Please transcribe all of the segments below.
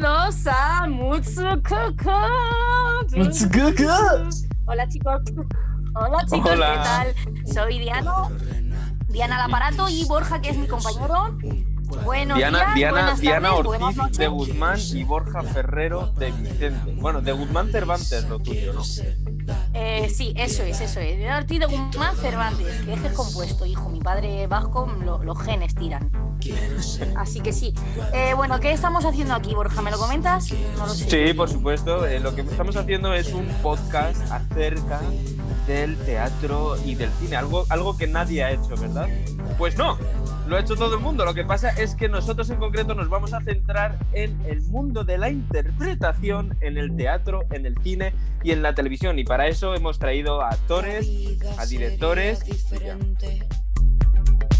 bienvenidos a Mutsukuku. Hola chicos. Hola chicos, Hola. ¿qué tal? Soy Diana, Diana al aparato y Borja, que es mi compañero. Buenos Diana, días, Diana, Diana tardes, Ortiz de Guzmán y Borja Ferrero de Vicente. Bueno, de Guzmán Cervantes lo tuyo, ¿no? Eh, sí, eso es, eso es. Diana Ortiz de Guzmán Cervantes, que es el compuesto, hijo. Mi padre vasco, lo- los genes tiran. Así que sí. Eh, bueno, ¿qué estamos haciendo aquí, Borja? ¿Me lo comentas? No lo sé. Sí, por supuesto. Eh, lo que estamos haciendo es un podcast acerca del teatro y del cine. Algo, algo que nadie ha hecho, ¿verdad? Pues no, lo ha hecho todo el mundo. Lo que pasa es que nosotros en concreto nos vamos a centrar en el mundo de la interpretación en el teatro, en el cine y en la televisión. Y para eso hemos traído a actores, a directores.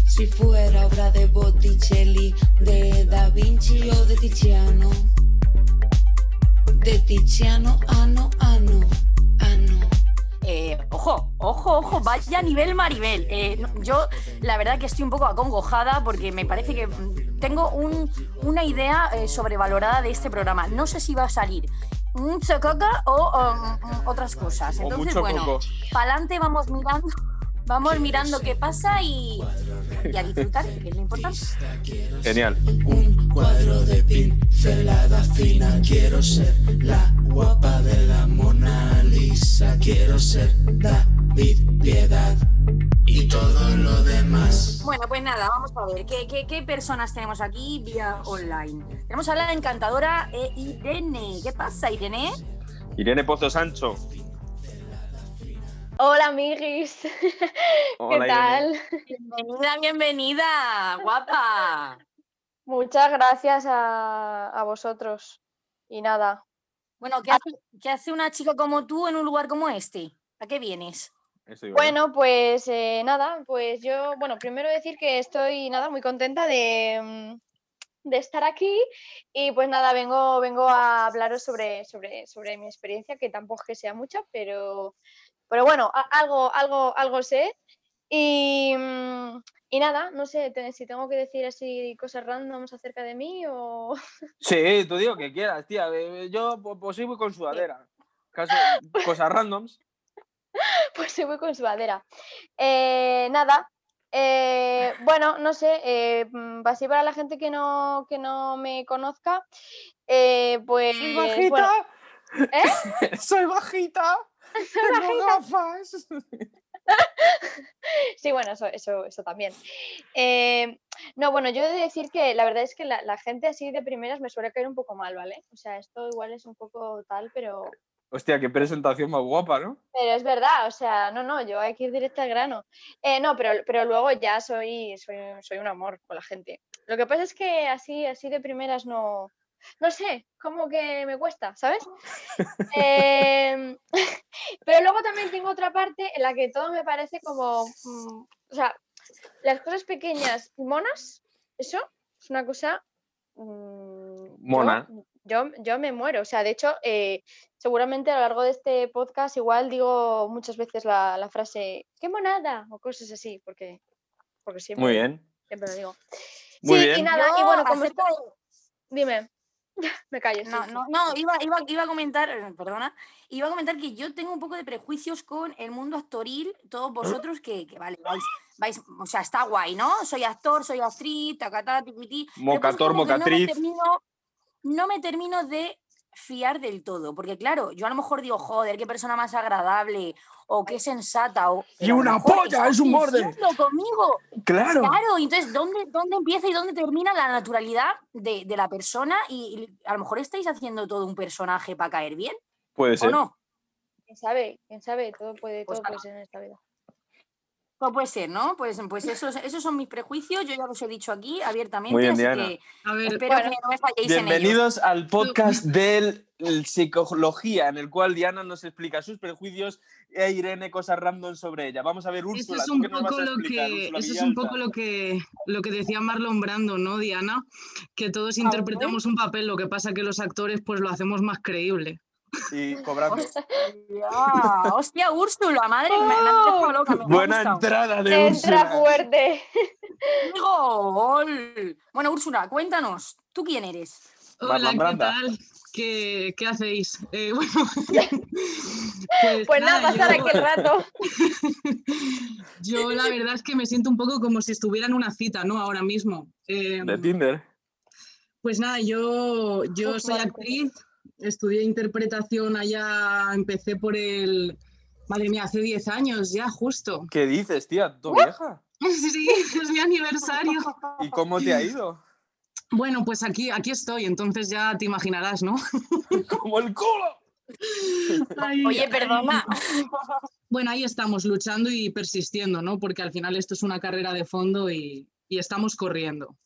Si fuera obra de Botticelli, de Da Vinci o de Tiziano. De Tiziano, ano, ano, ano. Eh, ojo, ojo, ojo, vaya nivel Maribel. Eh, yo la verdad que estoy un poco acongojada porque me parece que mm, tengo un- una idea eh, sobrevalorada de este programa. No sé si va a salir mucho coca o um, mm, otras cosas. Entonces, bueno, para adelante vamos mirando, vamos mirando qué pasa y, y a disfrutar, que es lo importante. Genial. Un cuadro de pincelada fina, quiero ser la guapa de la Mona Lisa, quiero ser David Piedad y todo lo demás. Bueno, pues nada, vamos a ver qué, qué- qué personas tenemos aquí vía online. Tenemos a la encantadora eh, Irene. ¿Qué pasa, Irene? Irene Pozo Sancho. Hola, amiguis. Hola, ¿Qué tal? Bienvenida, bienvenida, guapa. Muchas gracias a, a vosotros. Y nada, Bueno, ¿qué hace, qué hace una chica como tú en un lugar como este? ¿A qué vienes? Bueno, pues eh, nada, pues yo, bueno, primero decir que estoy nada, muy contenta de, mm, de estar aquí y pues nada, vengo, vengo a hablaros sobre, sobre, sobre mi experiencia, que tampoco es que sea mucha, pero, pero bueno, algo, algo, algo sé. Y, mm, y nada, no sé si tengo que decir así cosas randoms acerca de mí o... Sí, tú digo que quieras, tía. Yo, pues, pues sí, voy con sudadera. Caso, cosas randoms. Pues se voy con sudadera. Eh, nada. eh, bueno, no sé, eh, mm, así para la gente que no, que no me conozca, eh, pues ¡Soy bueno, bajita! ¿eh? ¡Soy bajita! ¡Tengo gafas! Sí, bueno, eso, eso, eso también. Eh, no, bueno, yo he de decir que la verdad es que la, la gente así de primeras me suele caer un poco mal, ¿vale? O sea, esto igual es un poco tal, pero, Hostia, qué presentación más guapa, ¿no? pero es verdad, o sea, no, no, yo hay que ir directo al grano. Eh, no, pero, pero luego ya soy, soy, soy un amor con la gente. Lo que pasa es que así, así de primeras no, no sé, como que me cuesta, ¿sabes? Em, pero luego también tengo otra parte en la que todo me parece como, mm, o sea, las cosas pequeñas y monas, eso es una cosa... mm, Mona. Yo, yo me muero, o sea, de hecho, eh, seguramente a lo largo de este podcast igual digo muchas veces la, la frase ¡qué monada! o cosas así, porque, porque siempre, Muy bien. siempre lo digo. Muy sí, bien. y nada, y bueno, como acerca esto- Dime, me callo. sí, No, no, no, iba, iba, iba a comentar, eh, perdona, iba a comentar que yo tengo un poco de prejuicios con el mundo actoril, todos vosotros que, que vale, vais, vais, o sea, está guay, ¿no? Soy actor, soy actriz, tacatá, tiquití. Mocator, No me, mocatriz. termino, no me termino de fiar del todo, porque claro, yo a lo mejor digo, joder, qué persona más agradable, o qué sensata, o... ¡Y una polla, es un borde! conmigo, ¡Claro! Claro, entonces, ¿dónde, ¿dónde empieza y dónde termina la naturalidad de, de la persona? Y, y a lo mejor estáis haciendo todo un personaje para caer bien, Puede ¿o ser. no? ¿Quién sabe? ¿Quién sabe? Todo puede, Pues todo puede ser en esta vida. Pues puede ser, ¿no? Pues, pues esos, esos son mis prejuicios, yo ya los he dicho aquí abiertamente, Muy bien, así Diana. que A ver, espero Bueno, que no me falléis en ello. Bienvenidos al podcast de psicología, en el cual Diana nos explica sus prejuicios e Irene cosas random sobre ella. Vamos a ver, eso Úrsula, es ¿tú un qué nos vas poco a lo que, Úrsula eso es un poco lo que, lo que decía Marlon Brando, ¿no, Diana? Que todos interpretamos un papel, lo que pasa que los actores pues lo hacemos más creíble. Y cobrando. Hostia, hostia, Úrsula, madre, me, me has dejado loca, me- ha Buena entrada de Entra Úrsula. fuerte. Gol. Bueno, Úrsula, cuéntanos, ¿tú quién eres? Hola, ¿qué tal? ¿Qué, qué hacéis? Eh, bueno, pues, Pues nada, pasar yo- aquí el rato. Yo la verdad es que me siento un poco como si estuviera en una cita, ¿no? Ahora mismo. Eh, De Tinder. pues nada, yo, yo soy actriz, estudié interpretación allá, empecé por el... Madre mía, hace 10 años ya, justo. ¿Qué dices, tía? ¿Tu vieja? Sí, es mi aniversario. ¿Y cómo te ha ido? Bueno, pues aquí, aquí estoy, entonces ya te imaginarás, ¿no? ¡Como el culo! Ay, Oye, perdona. Bueno, ahí estamos luchando y persistiendo, ¿no? Porque al final esto es una carrera de fondo y, y estamos corriendo.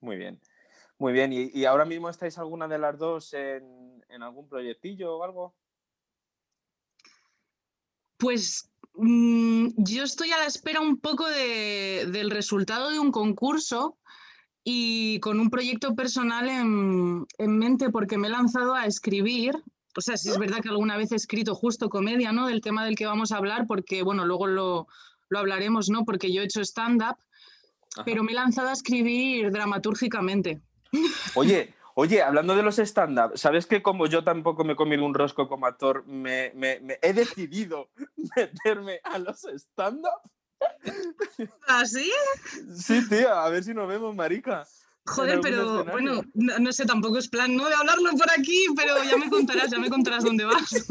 Muy bien. Muy bien. ¿Y, y ahora mismo estáis alguna de las dos en, en algún proyectillo o algo? Pues mm, yo estoy a la espera un poco de- del resultado de un concurso y con un proyecto personal en, en mente porque me he lanzado a escribir. O sea, sí es verdad que alguna vez he escrito justo comedia, ¿no? Del tema del que vamos a hablar, porque, bueno, luego lo, lo hablaremos, ¿no? Porque yo he hecho stand-up, pero me he lanzado a escribir dramatúrgicamente. Oye, oye, hablando de los stand-up, ¿sabes que como yo tampoco me comido un rosco como actor, me, me- me he decidido meterme a los stand-up? ¿Ah, sí? Sí, tía, a ver si nos vemos, marica. Joder, pero bueno, no, no sé, tampoco es plan, ¿no? De hablarlo por aquí, pero ya me contarás, ya me contarás dónde vas.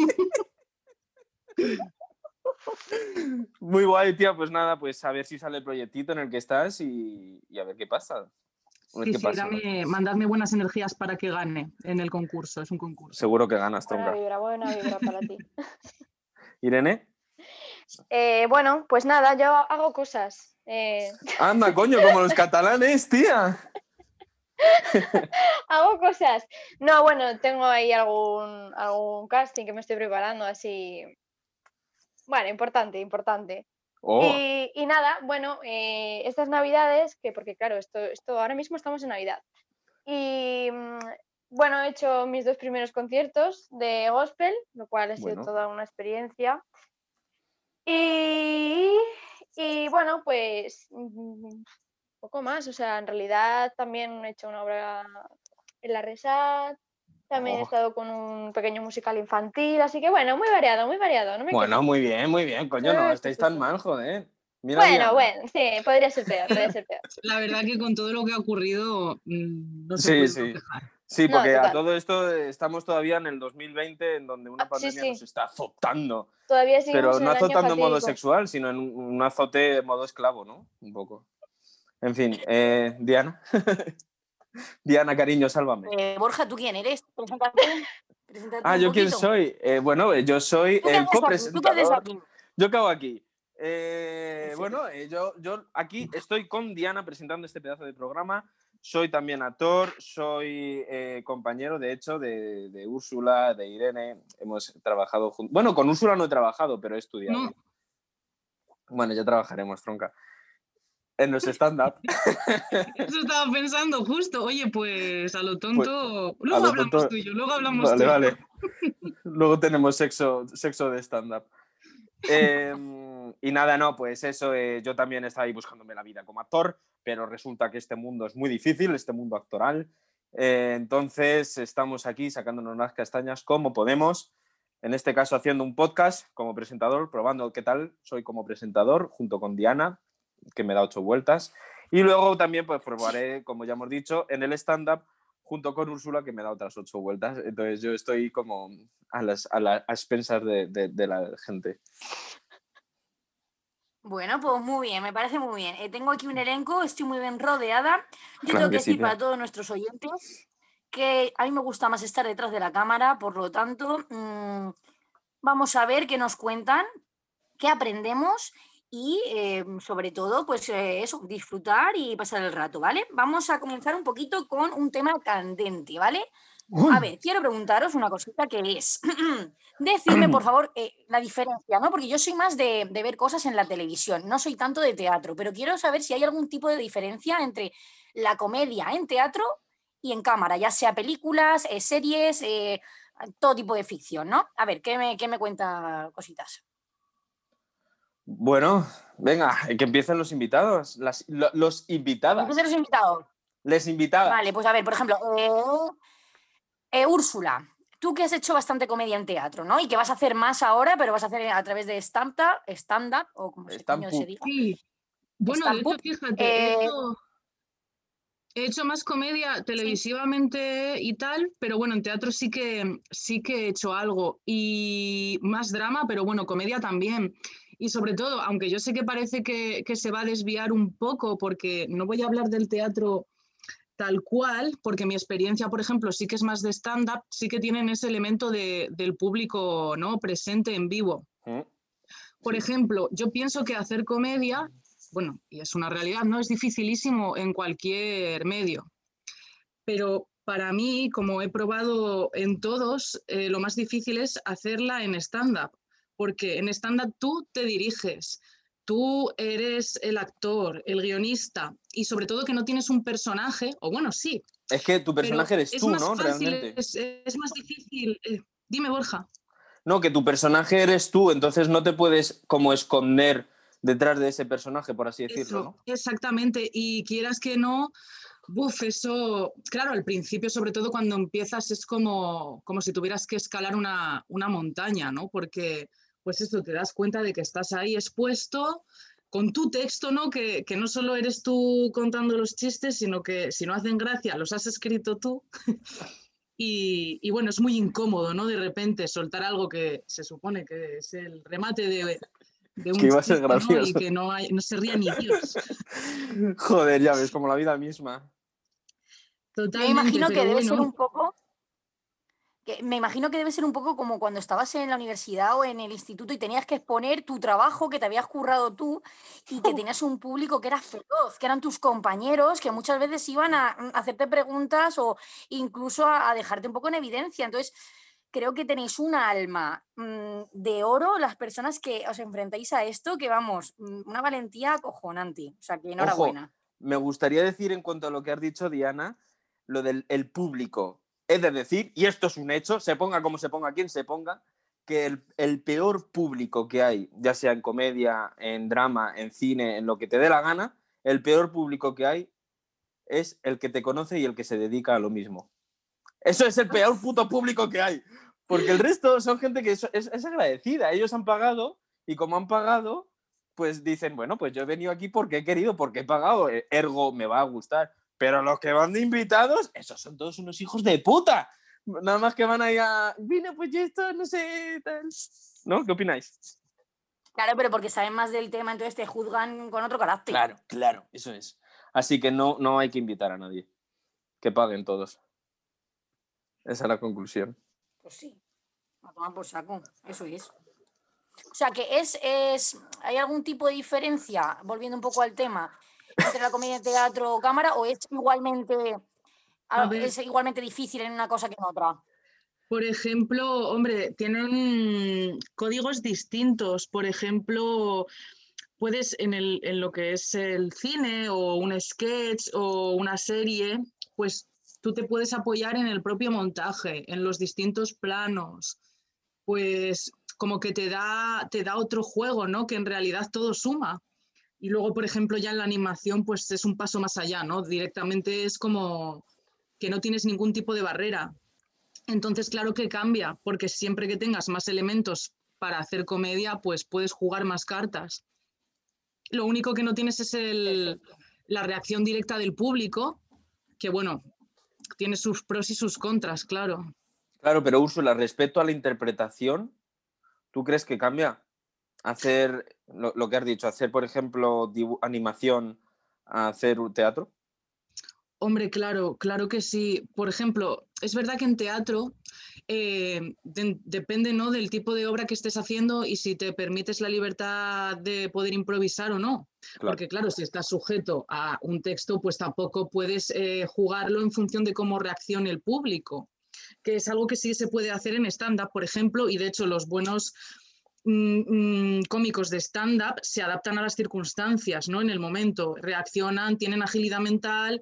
Muy guay, tía. Pues nada, pues a ver si sale el proyectito en el que estás y, y a ver qué pasa. Sí, sí, dame- mandadme buenas energías para que gane en el concurso, es un concurso. Seguro que ganas, Buena tronca. vibra, buena vibra para ti. Irene. Eh, bueno, pues nada, yo hago cosas. Eh, Anda, coño, como los catalanes, tía. hago cosas. No, bueno, tengo ahí algún, algún casting que me estoy preparando, así. Bueno, importante, importante. Oh, Y, y nada, bueno, eh, estas navidades, que porque claro, esto, esto ahora mismo estamos en Navidad. Y mm, bueno, he hecho mis dos primeros conciertos de gospel, lo cual ha sido Bueno. toda una experiencia. Y, y bueno, pues mm, poco más, o sea, en realidad también he hecho una obra en la Resat, también he Oh. estado con un pequeño musical infantil, así que bueno, muy variado, muy variado. No me bueno, muy bien, muy bien, coño, no Sí, sí, estáis sí, tan sí. mal, joder. Mira, Bueno, Diana. bueno, sí, podría ser peor, podría ser peor. La verdad que con todo lo que ha ocurrido, mm, no se Sí, puede sí. Sí, No, porque a todo esto estamos todavía en el 2020, en donde una Ah, sí, pandemia sí. nos está azotando. Todavía seguimos Pero no azotando en modo sexual, sino en un, azote en modo esclavo, ¿no? Un poco. En fin, eh, Diana. Diana, cariño, sálvame. Eh, Borja, ¿tú quién eres? Preséntate. Preséntate Ah, ¿yo quién soy? Eh, bueno, eh, yo soy ¿Tú qué el copresentador. Yo hago aquí. Eh, bueno, yo, yo aquí estoy con Diana presentando este pedazo de programa. Soy también actor, soy eh, compañero, de hecho, de, de Úrsula, de Irene. Hemos trabajado juntos. Bueno, con Úrsula no he trabajado, pero he estudiado. No. Bueno, ya trabajaremos, tronca. En los stand-up. Eso estaba pensando justo. Oye, pues a lo tonto. luego lo hablamos tonto- tú y yo, luego hablamos Vale, tú vale. Luego tenemos sexo, sexo de stand-up. Em, y nada, no, pues eso, eh, yo también estaba ahí buscándome la vida como actor, pero resulta que este mundo es muy difícil, este mundo actoral. Eh, entonces estamos aquí sacándonos las castañas como podemos. En este caso haciendo un podcast como presentador, probando qué tal soy como presentador junto con Diana, que me da ocho vueltas. Y luego también pues probaré, como ya hemos dicho, en el stand-up junto con Úrsula, que me da otras ocho vueltas. Entonces yo estoy como a las a la- a expensas de, de- de la gente. Bueno, pues muy bien, me parece muy bien. Eh, tengo aquí un elenco, estoy muy bien rodeada. Yo Claro tengo que sí, decir para todos nuestros oyentes que a mí me gusta más estar detrás de la cámara, por lo tanto, mm, vamos a ver qué nos cuentan, qué aprendemos y eh, sobre todo, pues eh, eso, disfrutar y pasar el rato, ¿vale? Vamos a comenzar un poquito con un tema candente, ¿vale? A ver, quiero preguntaros una cosita que es, decidme por favor eh, la diferencia, ¿no? Porque yo soy más de, de ver cosas en la televisión, no soy tanto de teatro, pero quiero saber si hay algún tipo de diferencia entre la comedia en teatro y en cámara, ya sea películas, eh, series, todo tipo de ficción, ¿no? A ver, ¿qué me, qué me cuenta cositas? Bueno, venga, que empiecen los invitados, las, lo- los invitadas. Empiecen los invitados. Les invitaba. Vale, pues a ver, por ejemplo, eh, eh, Úrsula, tú que has hecho bastante comedia en teatro, ¿no? Y que vas a hacer más ahora, pero vas a hacer a través de stand-up, stand-up, o como se, coño se Stand-up. diga. Sí. Bueno, de hecho, fíjate, he eh, hecho, he hecho más comedia televisivamente y tal, pero bueno, en teatro sí que sí que he hecho algo. Y más drama, pero bueno, comedia también. Y sobre todo, aunque yo sé que parece que, que se va a desviar un poco, porque no voy a hablar del teatro tal cual, porque mi experiencia, por ejemplo, sí que es más de stand-up, sí que tienen ese elemento de- del público ¿no? presente en vivo. Mm. Por ejemplo, yo pienso que hacer comedia, bueno, y es una realidad, no es dificilísimo en cualquier medio. Pero para mí, como he probado en todos, eh, lo más difícil es hacerla en stand-up, porque en stand-up tú te diriges, tú eres el actor, el guionista, y sobre todo que no tienes un personaje, o bueno, sí, Es que tu personaje eres es tú, ¿no? fácil, Realmente. Es, es más difícil. eh, dime, Borja. No, que tu personaje eres tú, entonces no te puedes como esconder detrás de ese personaje, por así decirlo, Eso, ¿no? exactamente. Y quieras que no, buf, eso, claro, al principio, sobre todo cuando empiezas, es como, como si tuvieras que escalar una, una montaña, ¿no? Porque, pues eso, te das cuenta de que estás ahí expuesto con tu texto, ¿no? Que, que no solo eres tú contando los chistes, sino que si no hacen gracia, los has escrito tú. Y, y bueno, es muy incómodo, ¿no? De repente soltar algo que se supone que es el remate de, de un Que iba a ser chiste, ¿no? Y gracioso. que no, hay- no se ría ni Dios. Joder, ya ves, como la vida misma. Yo Totalmente, me imagino que debe ser un poco. Me imagino que debe ser un poco como cuando estabas en la universidad o en el instituto y tenías que exponer tu trabajo que te habías currado tú y que tenías un público que era feroz, que eran tus compañeros, que muchas veces iban a mm, hacerte preguntas o incluso a, a dejarte un poco en evidencia. Entonces, creo que tenéis un alma mm, de oro las personas que os enfrentáis a esto, que vamos, mm, una valentía acojonante. O sea, que enhorabuena. Me gustaría decir en cuanto a lo que has dicho, Diana, lo del el público. Es de decir, y esto es un hecho, se ponga como se ponga quien se ponga, que el, peor público que hay, ya sea en comedia, en drama, en cine, en lo que te dé la gana, el peor público que hay es el que te conoce y el que se dedica a lo mismo. Eso es el peor puto público que hay. Porque el resto son gente que es, es- agradecida. Ellos han pagado y como han pagado, pues dicen, bueno, pues yo he venido aquí porque he querido, porque he pagado, eh, ergo me va a gustar. Pero los que van de invitados, esos son todos unos hijos de puta. Nada más que van ahí a, vine, pues yo esto, no sé, tal. ¿No? ¿Qué opináis? Claro, pero porque saben más del tema, entonces te juzgan con otro carácter. Claro, claro, eso es. Así que no, no hay que invitar a nadie. Que paguen todos. Esa es la conclusión. Pues sí, a tomar por saco, eso es. O sea, que es, es, ¿hay algún tipo de diferencia, volviendo un poco al tema, entre la comedia, teatro o cámara, o es igualmente, A a- ver. es igualmente difícil en una cosa que en otra? Por ejemplo, hombre, tienen códigos distintos. Por ejemplo, puedes en, el, en lo que es el cine o un sketch o una serie, pues tú te puedes apoyar en el propio montaje, en los distintos planos. Pues como que te da, te da otro juego, ¿no? Que en realidad todo suma. Y luego, por ejemplo, ya en la animación, pues es un paso más allá, ¿no? Directamente es como que no tienes ningún tipo de barrera. Entonces, claro que cambia, porque siempre que tengas más elementos para hacer comedia, pues puedes jugar más cartas. Lo único que no tienes es el- la reacción directa del público, que bueno, tiene sus pros y sus contras, claro. Claro, pero Úrsula, respecto a la interpretación, ¿tú crees que cambia? Hacer lo, lo que has dicho, hacer, por ejemplo, animación, a hacer un teatro. Hombre, claro, claro que sí. Por ejemplo, es verdad que en teatro eh, de- depende ¿no? del tipo de obra que estés haciendo y si te permites la libertad de poder improvisar o no. Claro. Porque claro, si estás sujeto a un texto, pues tampoco puedes eh, jugarlo en función de cómo reaccione el público, que es algo que sí se puede hacer en stand-up, por ejemplo, y de hecho los buenos mm, mm, cómicos de stand-up se adaptan a las circunstancias, ¿no? En el momento, reaccionan, tienen agilidad mental.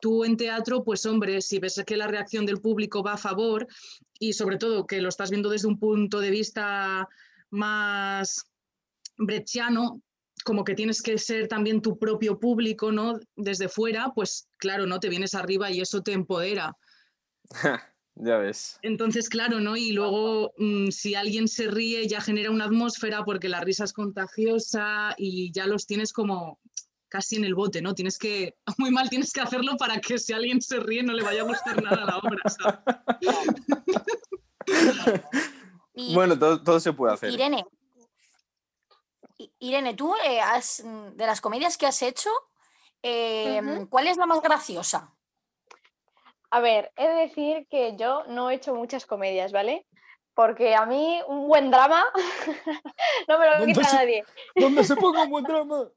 Tú en teatro, pues hombre, si ves que la reacción del público va a favor y sobre todo que lo estás viendo desde un punto de vista más brechiano, como que tienes que ser también tu propio público, ¿no? Desde fuera, pues claro, ¿no? Te vienes arriba y eso te empodera. Ya ves. Entonces, claro, ¿no? Y luego, mm, si alguien se ríe, ya genera una atmósfera porque la risa es contagiosa y ya los tienes como casi en el bote, ¿no? Tienes que, muy mal tienes que hacerlo para que si alguien se ríe no le vaya a gustar nada la obra, ¿sabes? Bueno, todo, todo se puede hacer. Irene, Irene, tú eh, has, mm, de las comedias que has hecho, eh. ¿cuál es la más graciosa? A ver, he de decir que yo no he hecho muchas comedias, ¿vale? Porque a mí un buen drama no me lo ¿Dónde quita se- nadie. ¿Dónde se ponga un buen drama?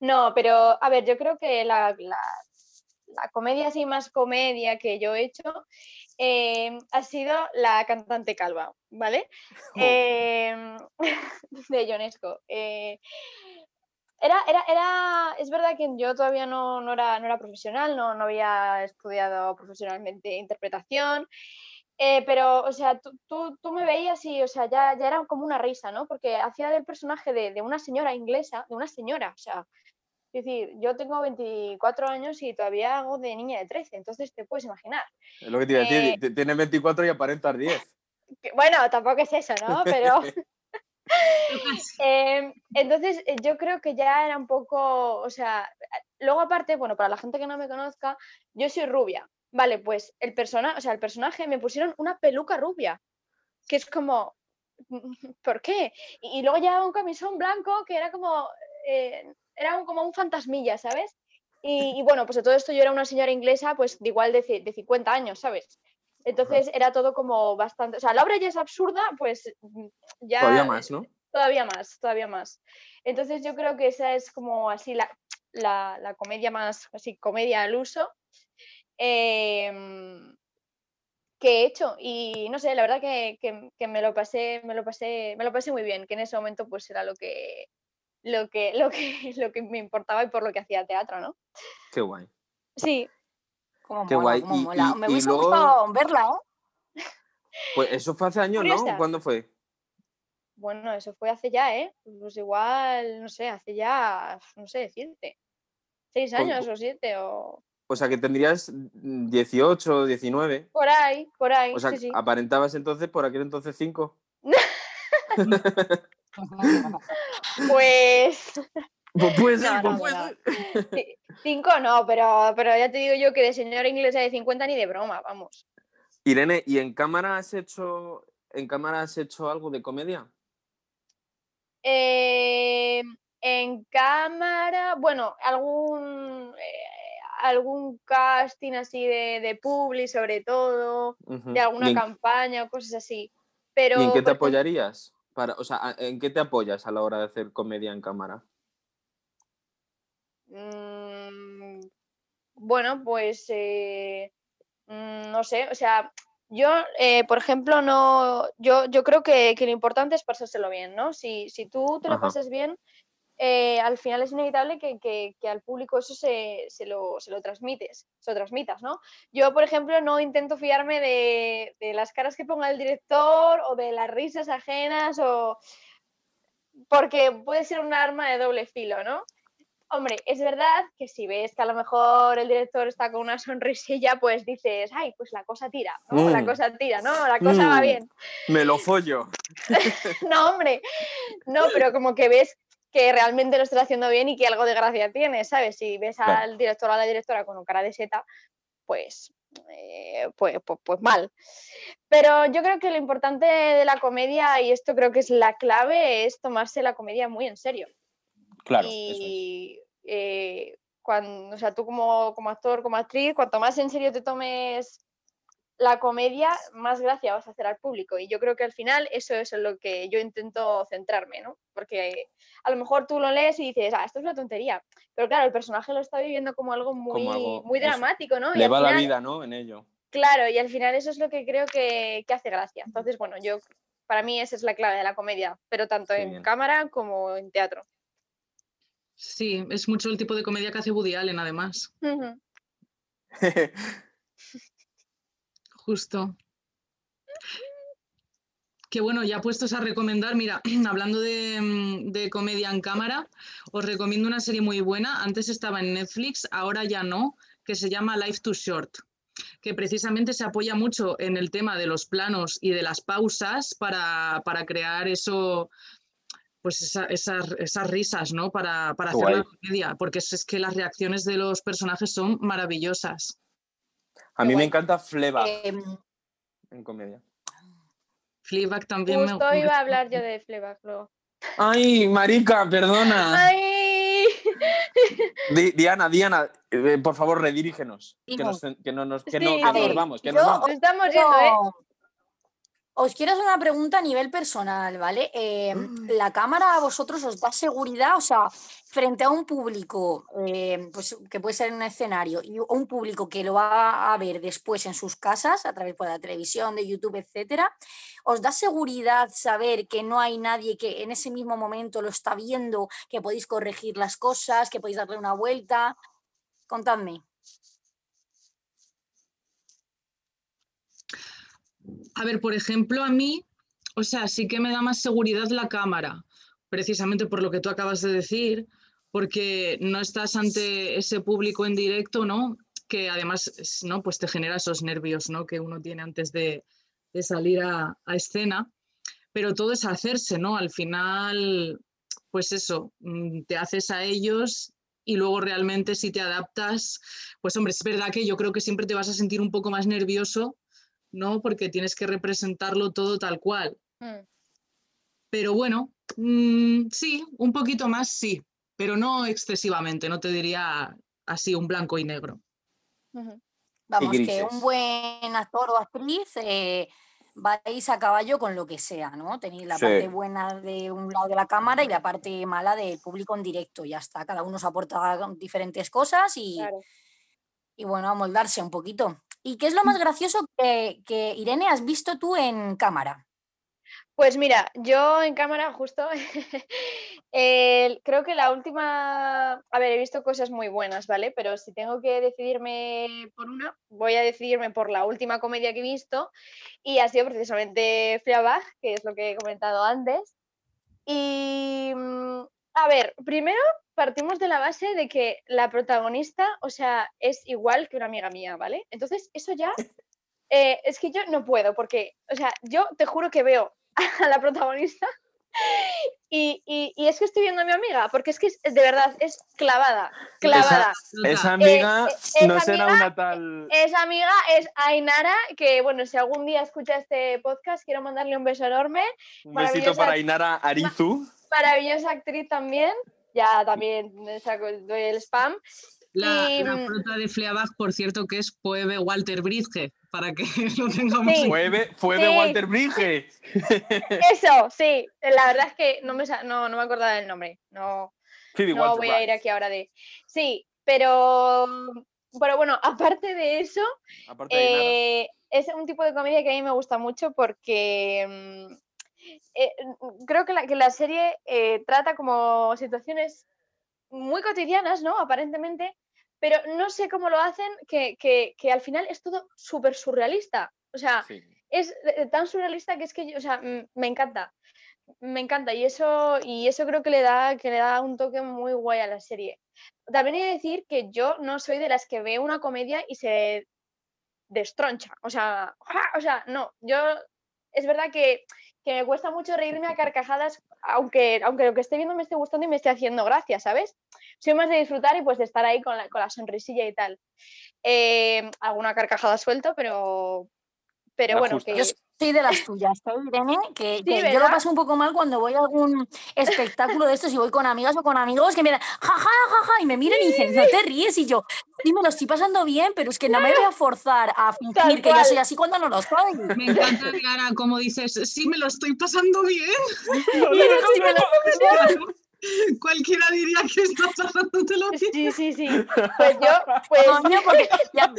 No, pero a ver, yo creo que la, la- la comedia así más comedia que yo he hecho eh, ha sido La cantante calva, ¿vale? Oh. Em, de Ionesco. Eh, era, era, era, es verdad que yo todavía no, no era, no era profesional, no, no había estudiado profesionalmente interpretación, eh, pero, o sea, tú, tú, tú me veías y, o sea, ya, ya era como una risa, ¿no? Porque hacía del personaje de, de una señora inglesa, de una señora, o sea, es decir, yo tengo 24 años y todavía hago de niña de 13, entonces te puedes imaginar. Es lo que te iba a decir. Eh, Tienes 24 y aparentas 10. que- bueno, tampoco es eso, ¿no? Pero... Em, entonces, eh, yo creo que ya era un poco, o sea, luego aparte, bueno, para la gente que no me conozca, yo soy rubia. Vale, pues el personaje, o sea, el personaje me pusieron una peluca rubia, que es como, ¿por qué? Y, luego llevaba un camisón blanco que era como, eh, era un- como un fantasmilla, ¿sabes? Y, bueno, pues a todo esto yo era una señora inglesa, pues de igual de, de 50 años, ¿sabes? Entonces era todo como bastante, o sea, la obra ya es absurda, pues mm, ya... Todavía más, ¿no? Todavía más, todavía más. Entonces yo creo que esa es como así la, la, la comedia más, así, comedia al uso em, que he hecho. Y no sé, la verdad que, que- que me lo pasé, me lo pasé, me lo pasé muy bien, que en ese momento pues era lo que, lo que, lo que, lo que me importaba y por lo que hacía teatro, ¿no? Qué guay. Sí, Cómo Qué mola, guay. cómo Y- mola. y- Me hubiese luego- gustado verla, ¿eh? Pues eso fue hace años, ¿no? Curiosa. ¿Cuándo fue? bueno, eso fue hace ya, ¿eh? Pues igual, no sé, hace ya, no sé decirte, seis años o siete o O sea, que tendrías 18, 19. por ahí, por ahí, O sea, sí, sí. aparentabas entonces, por aquel entonces 5. Pues Pues puede ser, No, pues no. cinco no, pero, pero ya te digo yo que de señora inglesa de 50 ni de broma, vamos. Irene, ¿y en cámara has hecho en cámara has hecho algo de comedia? Eh, en cámara, bueno, algún eh, algún casting así de, de publi sobre todo, de alguna ¿Y en, campaña o cosas así. Pero y en qué te apoyarías? Para, o sea, ¿en qué te apoyas a la hora de hacer comedia en cámara? Bueno, pues eh, mm, no sé, o sea, yo, eh, por ejemplo, no, yo, yo creo que, que lo importante es pasárselo bien, ¿no? Si, si tú te lo Ajá. pasas bien, eh, al final es inevitable que, que- que al público eso se, se lo, se lo transmites, se lo transmitas, ¿no? Yo, por ejemplo, no intento fiarme de, de las caras que ponga el director o de las risas ajenas o porque puede ser un arma de doble filo, ¿no? Hombre, es verdad que si ves que a lo mejor el director está con una sonrisilla, pues dices, ay, pues la cosa tira, ¿no? La Mm. cosa tira, ¿no? La cosa va Mm. bien. Me lo follo. No, hombre, no, pero como que ves que realmente lo estás haciendo bien y que algo de gracia tiene, ¿sabes? Si ves Claro. al director o a la directora con cara de seta, pues, eh, pues, pues, pues mal. Pero yo creo que lo importante de la comedia, y esto creo que es la clave, es tomarse la comedia muy en serio. Claro, y eh, cuando, o sea, tú como, como actor, como actriz, cuanto más en serio te tomes la comedia, más gracia vas a hacer al público. Y yo creo que al final eso es en lo que yo intento centrarme, ¿no? Porque a lo mejor tú lo lees y dices, ah, esto es una tontería. Pero claro, el personaje lo está viviendo como algo muy, algo- muy eso. dramático, ¿no? Le va la vida, ¿no? En ello. Claro, y al final eso es lo que creo que, que hace gracia. Entonces, bueno, yo para mí esa es la clave de la comedia, pero tanto en bien. cámara como en teatro. Sí, es mucho el tipo de comedia que hace Woody Allen, además. Justo. que bueno, ya puestos a recomendar, mira, hablando de, mm, de comedia en cámara, os recomiendo una serie muy buena. Antes estaba en Netflix, ahora ya no, que se llama Life Too Short, que precisamente se apoya mucho en el tema de los planos y de las pausas para, para crear eso, pues esa- esas, esas risas, ¿no? Para, para hacer la comedia, porque es, es que las reacciones de los personajes son maravillosas. A mí me encanta Fleabag Em, en comedia. Fleabag también me- Justo me iba a hablar yo de Fleabag luego. Ay, marica, perdona. ¡Ay! Di- Diana, Diana, eh, por favor, redirígenos. Que, nos, que no nos, que Sí, no, que nos vamos, que yo- nos vamos. Estamos yendo, ¿eh? Os quiero hacer una pregunta a nivel personal, ¿vale? Eh, ¿La cámara a vosotros os da seguridad? O sea, frente a un público, eh, pues, que puede ser en un escenario, y un público que lo va a ver después en sus casas, a través pues, de la televisión, de YouTube, etcétera, ¿os da seguridad saber que no hay nadie que en ese mismo momento lo está viendo, que podéis corregir las cosas, que podéis darle una vuelta? Contadme. A ver, por ejemplo, a mí, o sea, sí que me da más seguridad la cámara, precisamente por lo que tú acabas de decir, porque no estás ante ese público en directo, ¿no? Que además, ¿no? Pues te genera esos nervios, ¿no? Que uno tiene antes de, de salir a, a escena, pero todo es hacerse, ¿no? Al final, pues eso, mm, te haces a ellos y luego realmente si te adaptas, pues hombre, es verdad que yo creo que siempre te vas a sentir un poco más nervioso ¿no? Porque tienes que representarlo todo tal cual. Mm. Pero bueno, mm, sí, un poquito más sí, pero no excesivamente, no te diría así un blanco y negro. Vamos, que un buen actor o actriz eh, vais a caballo con lo que sea, ¿no? Tenéis la Sí. parte buena de un lado de la cámara y la parte mala del público en directo. Ya está, cada uno se aporta diferentes cosas y, Claro. y bueno, a moldarse un poquito. ¿Y qué es lo más gracioso que, que, Irene has visto tú en cámara? Pues mira, yo en cámara justo, creo que la última, a ver, he visto cosas muy buenas, ¿vale? Pero si tengo que decidirme por una, voy a decidirme por la última comedia que he visto y ha sido precisamente Fleabag, que es lo que he comentado antes. Y, mm, a ver, primero partimos de la base de que la protagonista, o sea, es igual que una amiga mía, ¿vale? Entonces, eso ya, eh, es que yo no puedo, porque, o sea, yo te juro que veo a la protagonista y, y- y es que estoy viendo a mi amiga, porque es que es- de verdad es clavada, clavada. Esa amiga eh, no esa será amiga, una tal. Esa amiga es Ainara, que bueno, si algún día escucha este podcast, quiero mandarle un beso enorme. Un besito para Ainara Arizu. Maravillosa actriz también. Ya también saco, doy el spam. La, Y, la mm, fruta de Fleabag, por cierto, que es Poebe Walter Bridge, para que lo tengamos Sí. fue de Sí. Walter Bridge. Eso, sí. La verdad es que no me, no, no me acordaba del nombre. No, no voy a ir aquí ahora de. Sí, pero. Pero bueno, aparte de eso, Aparte de Ainara. Eh, es un tipo de comedia que a mí me gusta mucho porque mm, eh, creo que la, que la serie eh, trata como situaciones muy cotidianas, ¿no? Aparentemente, pero no sé cómo lo hacen, que, que- que al final es todo súper surrealista. O sea, Sí. es eh, tan surrealista que es que, yo- o sea, me encanta. Me encanta y eso, y eso creo que le, da, que le da un toque muy guay a la serie. También he de decir que yo no soy de las que ve una comedia y se destroncha. O sea, o sea, no, yo es verdad que, que me cuesta mucho reírme a carcajadas, aunque, aunque lo que esté viendo me esté gustando y me esté haciendo gracia, ¿sabes? Soy más de disfrutar y pues de estar ahí con la, con la sonrisilla y tal. Eh, alguna carcajada suelto, pero, pero La bueno, que Yo soy de las tuyas, ¿eh, Irene? Que, que yo lo paso un poco mal cuando voy a algún espectáculo de estos y voy con amigas o con amigos que me dan jaja, jaja, y me miran y dicen, no te ríes. Y yo, sí, me lo estoy pasando bien, pero es que no me voy a forzar a fingir que yo soy así cuando no lo soy. Me encanta, Diana, como dices, sí me lo estoy pasando bien. Sí me lo- Cualquiera diría que estás pasándotelo bien. sí, sí, sí. Pues yo, pues Coño, porque ya-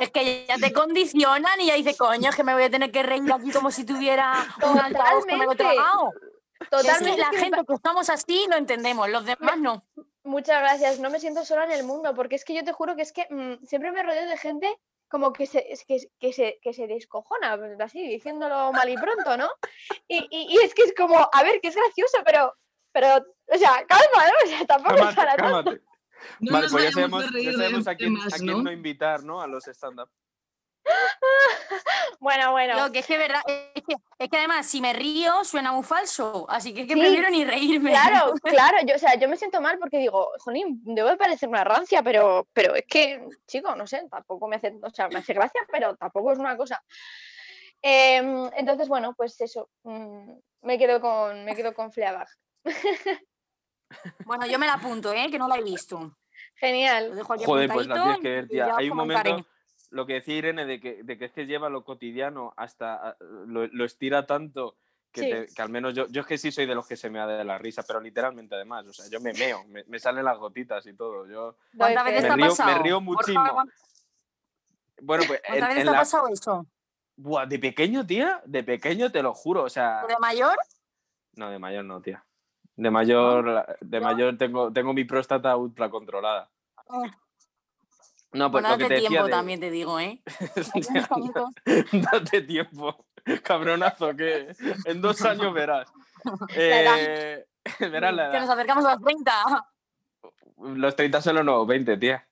es que ya te condicionan y ya dices, coño, es que me voy a tener que reír aquí como si tuviera un altavoz que me lo Totalmente. tragado. La gente que estamos así lo entendemos, los demás no. Muchas gracias, no me siento sola en el mundo, porque es que yo te juro que es que mm, siempre me rodeo de gente como que se, que, que se, que se descojona, así, diciéndolo mal y pronto, ¿no? Y, y- y es que es como, a ver, que es gracioso, pero, pero, o sea, calma, ¿no? O sea, tampoco es Cálmate, para tanto. cálmate. No vale, pues ya sabemos, a ya sabemos a quién, temas, a quién ¿no? no invitar, ¿no? A los stand-up. Bueno, bueno. Lo que es que, verdad, es que, es que además, si me río, suena muy falso. Así que es que Sí, prefiero ni reírme. Claro, claro, yo, o sea, yo me siento mal porque digo, jolín, debo de parecer una rancia, pero, pero es que, chico, no sé, tampoco me hace, o sea, me hace gracia, pero tampoco es una cosa. Em, entonces, bueno, pues eso, mm, me quedo con, me quedo con Fleabag. Bueno, yo me la apunto, ¿eh? Que no la he visto. Lo Genial. dejo aquí Joder, pues la tienes que ver, tía. Hay un momento, lo que decía Irene, de que, de que es que lleva lo cotidiano hasta. a- Lo, lo estira tanto que, Sí. te- que al menos yo. Yo es que sí soy de los que se me da de la risa, pero literalmente además. O sea, yo me meo, me, me salen las gotitas y todo. Yo. ¿Cuántas veces Me te ha río- me pasado? río muchísimo. ¿cuántas Bueno, pues. en- veces en te ha pasado eso? Buah, de pequeño, tía. De pequeño, te lo juro. O sea. ¿De mayor? No, de mayor no, tía. De mayor, de mayor tengo, tengo mi próstata ultra controlada. Oh. No, pues Bueno, lo que decía tiempo de- también te digo, ¿eh? Date tiempo, cabronazo, que en dos años verás. edad. Eh, verás la Que nos edad. acercamos a los 30. Los 30 son los nuevos 20, tía.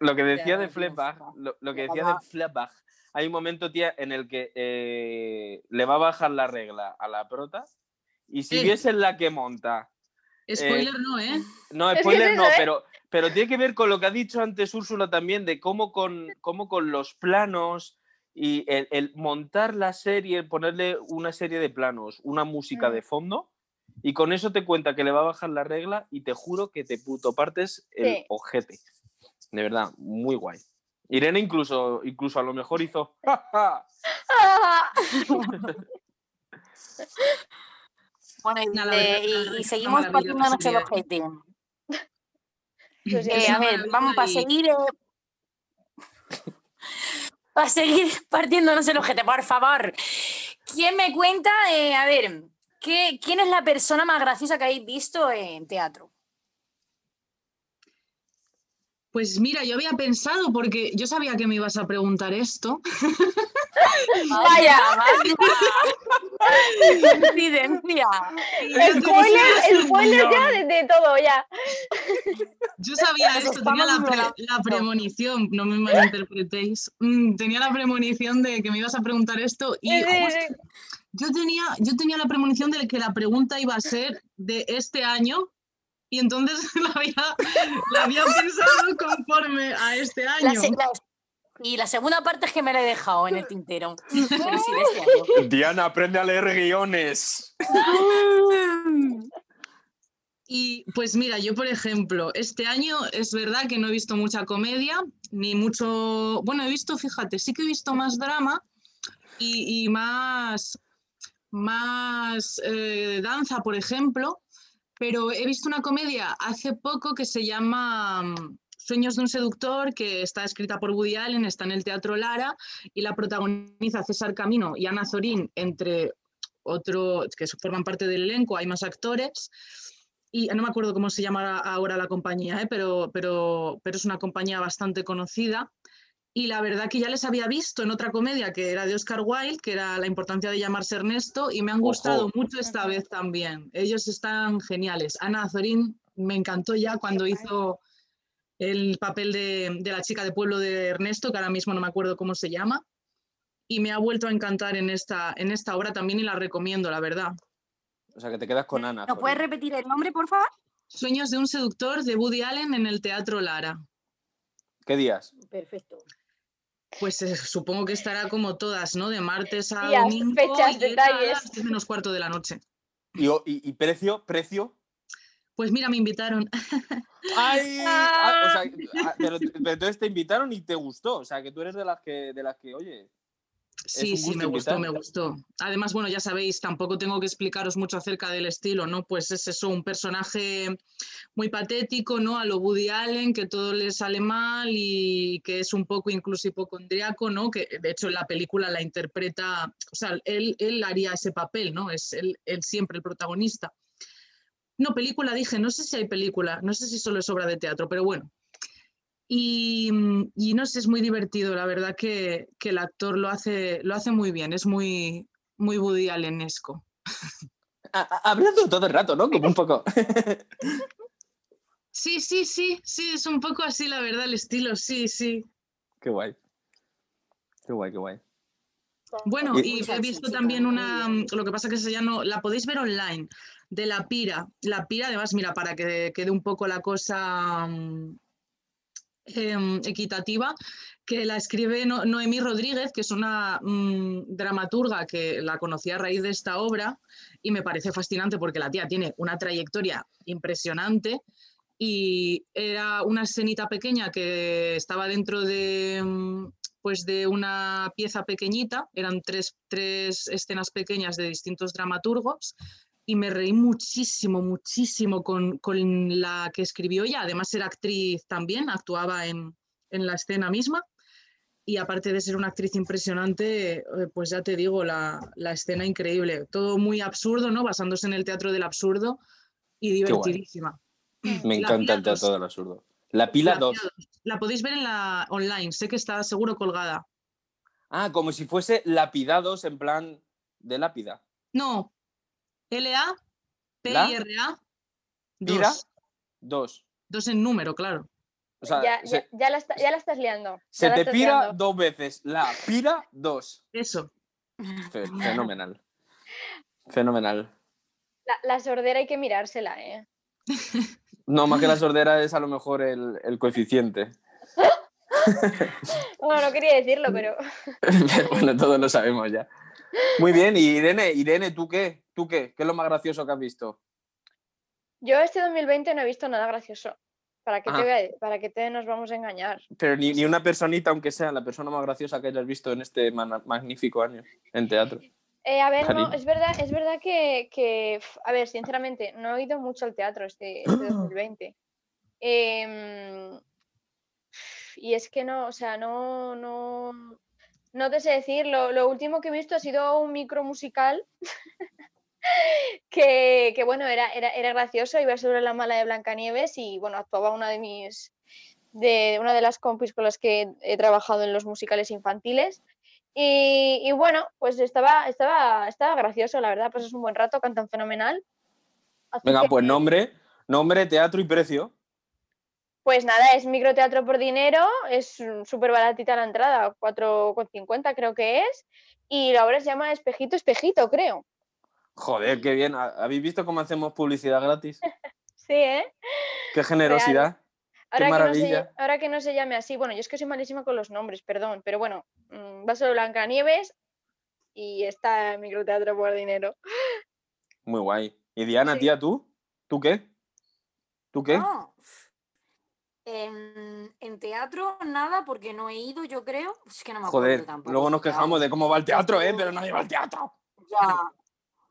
Lo que decía de Fleabag, lo, lo que decía de. Fleabag, hay un momento, tía, en el que eh, le va a bajar la regla a la prota y si Eh. viese la que monta Spoiler no, ¿eh? No, Es que spoiler es no, ¿eh? pero, pero tiene que ver con lo que ha dicho antes Úrsula también, de cómo con, cómo con los planos y el, el montar la serie, ponerle una serie de planos, una música Mm. de fondo, y con eso te cuenta que le va a bajar la regla y te juro que te puto partes el Sí. ojete. De verdad, muy guay. Irene incluso, incluso a lo mejor hizo... "Ja, ja". Bueno, y, No, de- seguimos ojete. Pues sí, Eh, a ver, vamos para seguir. para seguir partiéndonos el ojete, por favor. ¿Quién me cuenta? eh, a ver, ¿qué, ¿quién es la persona más graciosa que habéis visto en teatro? Pues mira, yo había pensado, porque yo sabía que me ibas a preguntar esto. Vaya, vaya. Coincidencia. Spoiler, spoiler ya de, de todo, ya. Yo sabía Nos esto, tenía la, pre- premonición, no me malinterpretéis. Mm, tenía la premonición de que me ibas a preguntar esto y Sí, sí, justo sí. yo tenía, yo tenía la premonición de que la pregunta iba a ser de este año y entonces la había, la había pensado conforme a este La año. se- la- y la segunda parte es que me la he dejado en el tintero. Pero sí, de este año. Diana, aprende a leer guiones. Y pues mira, yo por ejemplo, este año es verdad que no he visto mucha comedia, ni mucho, bueno, he visto, fíjate, sí que he visto más drama y, y más, más eh, danza, por ejemplo, pero he visto una comedia hace poco que se llama mm, Sueños de un seductor, que está escrita por Woody Allen, está en el Teatro Lara y la protagoniza César Camino y Ana Zorín, entre otros que forman parte del elenco, hay más actores y no me acuerdo cómo se llama ahora la compañía, ¿eh? pero, pero, pero es una compañía bastante conocida. Y la verdad que ya les había visto en otra comedia que era de Oscar Wilde, que era La importancia de llamarse Ernesto, y me han gustado Ojo. mucho esta vez también. Ellos están geniales. Ana Azorín me encantó ya cuando hizo el papel de, de la chica de pueblo de Ernesto, que ahora mismo no me acuerdo cómo se llama. Y me ha vuelto a encantar en esta, en esta obra también y la recomiendo, la verdad. O sea, que te quedas con Ana. ¿Nos puedes repetir el nombre, por favor? Sueños de un seductor de Woody Allen en el Teatro Lara. ¿Qué días? Perfecto. Pues eh, supongo que estará como todas, ¿no? De martes a Días, domingo. fechas, y a las 10 menos cuarto de la noche. ¿Y, y- y precio? ¿Precio? Pues mira, me invitaron. ¡Ay! Ah, o sea, ah, pero, pero entonces te invitaron y te gustó. O sea, que tú eres de las que, de las que oye. Sí, sí, me gustó, me gustó. Además, bueno, ya sabéis, tampoco tengo que explicaros mucho acerca del estilo, ¿no? Pues es eso, un personaje muy patético, ¿no? A lo Woody Allen, que todo le sale mal y que es un poco incluso hipocondriaco, ¿no? Que de hecho en la película la interpreta, o sea, él, él haría ese papel, ¿no? Es él, él siempre el protagonista. No, película dije, no sé si hay película, no sé si solo es obra de teatro, pero bueno. Y, mm, y no sé, es muy divertido, la verdad que, que el actor lo hace, lo hace muy bien, es muy, muy Woody Allenesco. Hablando todo el rato, ¿no? Como un poco. Sí, sí, sí, sí, es un poco así, la verdad, el estilo, sí, sí. qué guay. Qué guay, qué guay. Bueno, Y- he visto también una, mm, lo que pasa que esa ya no, la podéis ver online, de La Pira. La Pira, además, mira, para que quede un poco la cosa em, equitativa, que la escribe No- Noemí Rodríguez, que es una mm, dramaturga que la conocí a raíz de esta obra y me parece fascinante porque la tía tiene una trayectoria impresionante y era una escenita pequeña que estaba dentro de, mm, pues de una pieza pequeñita, eran tres, tres escenas pequeñas de distintos dramaturgos y me reí muchísimo, muchísimo con, con la que escribió ella. Además era actriz también, actuaba en, en la escena misma. Y aparte de ser una actriz impresionante, eh, pues ya te digo, la, la escena increíble. Todo muy absurdo, ¿no? Basándose en el teatro del absurdo y divertidísima. Me La encanta el teatro del absurdo. La pila La 2. pila dos. La podéis ver en la online, sé que está seguro colgada. Ah, como si fuese lapidados en plan de lápida. No, L-A, P-I-R-A, Pira dos. 2. Dos en número, claro. O sea, ya, se, ya, ya la está- ya la estás liando. se te pira liando. dos veces. La pira 2. Eso. Fenomenal. Fenomenal. La, la sordera hay que mirársela, ¿eh? No, más que la sordera es a lo mejor el, el coeficiente. Bueno, no quería decirlo, pero Pero bueno, todos lo sabemos ya. Muy bien, y Irene, Irene, ¿tú qué? ¿Tú qué? ¿Qué es lo más gracioso que has visto? yo este 2020 no he visto nada gracioso. ¿Para qué, Ah. te, voy a- para qué te nos vamos a engañar? Pero ni, ni una personita, aunque sea la persona más graciosa que hayas visto en este magnífico año en teatro. Eh, a ver, no, es verdad, es verdad que, que, a ver, sinceramente, no he ido mucho al teatro este, este 2020. Em, y es que no, o sea, no, no, no te sé decir, lo, lo último que he visto ha sido un micro musical que, que, bueno, era, era, era gracioso, iba sobre la mala de Blancanieves y bueno, actuaba una de mis, de una de las compis con las que he trabajado en los musicales infantiles. Y, y bueno, pues estaba, estaba, estaba gracioso, la verdad, pues es un buen rato, cantan fenomenal. Así Venga, que, pues nombre, nombre, teatro y precio. Pues nada, es microteatro por dinero, es súper baratita la entrada, 4,50 creo que es, y la obra se llama Espejito, Espejito, creo. Joder, qué bien. ¿Ha- ¿Habéis visto cómo hacemos publicidad gratis? Sí, ¿eh? Qué generosidad. Ahora que, no se, maravilla. ahora que no se llame así, bueno, yo es que soy malísima con los nombres, perdón, pero bueno, mm, va sobre Blancanieves y está en microteatro por dinero. Muy guay. Y Diana, Sí. tía, ¿tú? ¿Tú qué? ¿Tú qué? No. En, en teatro nada, porque no he ido, yo creo. Es que no me acuerdo Joder, tampoco. luego nos quejamos de cómo va el teatro, ¿eh? Pero nadie va al teatro. Ya.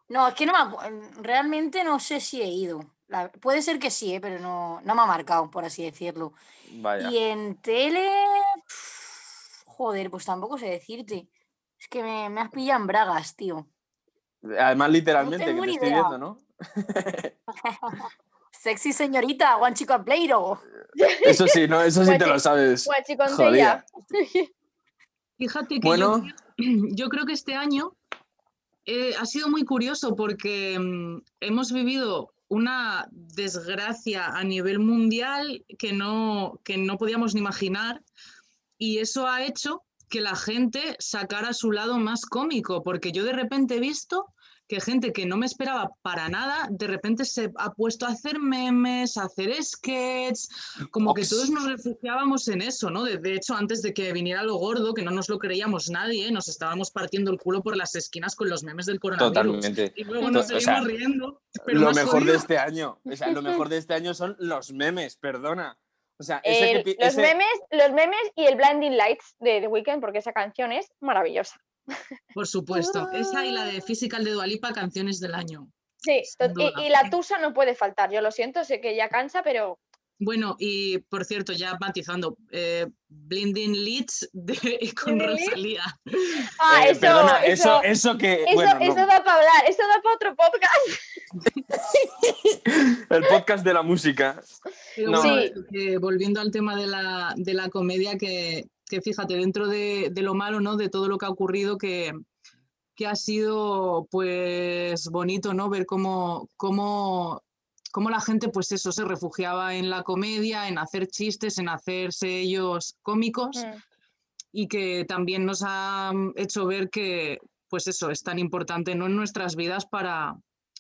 No, es que no me acu- Realmente no sé si he ido. La- Puede ser que sí, ¿eh? pero no, no me ha marcado, por así decirlo. Vaya. Y en tele. Joder, pues tampoco sé decirte. Es que me, me has pillado en bragas, tío. Además, literalmente, que te estoy viendo, ¿no? Sexy señorita, one chico a Pleiro. Eso sí, ¿no? Eso sí te lo sabes. Guachicontella. Fíjate que Bueno. yo, yo creo que este año eh, ha sido muy curioso porque mm, hemos vivido una desgracia a nivel mundial que no, que no podíamos ni imaginar y eso ha hecho que la gente sacara su lado más cómico, porque yo de repente he visto que gente que no me esperaba para nada, de repente se ha puesto a hacer memes, a hacer sketches, como que todos nos refugiábamos en eso, ¿no? De, de hecho, antes de que viniera lo gordo, que no nos lo creíamos nadie, nos estábamos partiendo el culo por las esquinas con los memes del coronavirus. Totalmente. Y luego nos o seguimos sea, riendo. Pero Lo mejor de este año. O sea, lo mejor de este año son los memes, perdona. O sea, ese El- que pi- los, ese- memes, los memes y el Blinding Lights de The Weeknd, porque esa canción es maravillosa. Por supuesto. Esa y la de Physical de Dualipa, canciones del año. Sí, y, la tusa no puede faltar. Yo lo siento, sé que ya cansa, pero Bueno, y por cierto, ya matizando, eh, Blinding Leads de, con. Rosalía. Ah, eh, eso, perdona, eso, eso, eso que. eso, bueno, no, eso da para hablar, eso da para otro podcast. el podcast de la música. Pero No, Sí. que volviendo al tema de la, de la comedia, que, que fíjate, dentro de, de lo malo, ¿no? De todo lo que ha ocurrido, que, que ha sido pues bonito, ¿no? Ver cómo, cómo, cómo la gente, pues eso, se refugiaba en la comedia, en hacer chistes, en hacerse ellos cómicos Mm. y que también nos ha mm, hecho ver que, pues eso, es tan importante, ¿no? En nuestras vidas para,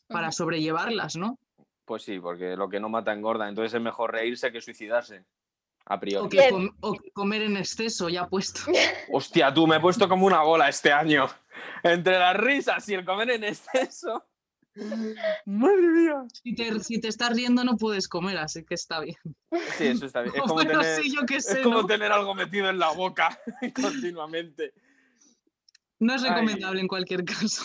para sobrellevarlas, ¿no? Pues sí, porque lo que no mata engorda, entonces es mejor reírse que suicidarse. A O priori. que Bien. com- o que comer en exceso, ya puesto. Hostia, tú, me he puesto como una bola este año. Entre las risas y el comer en exceso. Madre mía. Si te, si te estás riendo no puedes comer, así que está bien. Sí, eso está bien. Es como, Bueno, tener, sí, yo qué es sé, como ¿no? tener algo metido en la boca continuamente. No es Ay. recomendable en cualquier caso.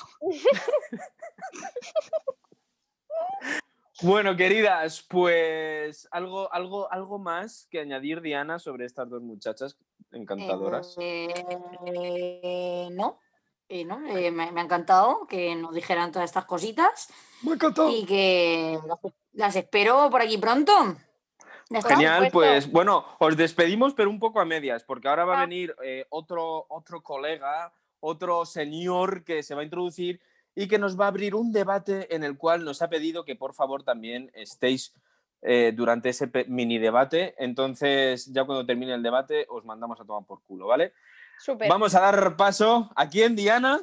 Bueno, queridas, pues algo, algo, algo más que añadir, Diana, sobre estas dos muchachas encantadoras. Eh, no, eh, no, eh, me, me ha encantado que nos dijeran todas estas cositas Me encantó. y que las, espero por aquí pronto. Genial, pues bueno, os despedimos, pero un poco a medias, porque ahora va a Ah. venir eh, otro, otro colega, otro señor que se va a introducir y que nos va a abrir un debate en el cual nos ha pedido que por favor también estéis eh, durante ese mini debate. Entonces, ya cuando termine el debate, os mandamos a tomar por culo, ¿vale? Súper. Vamos a dar paso a quién, Diana.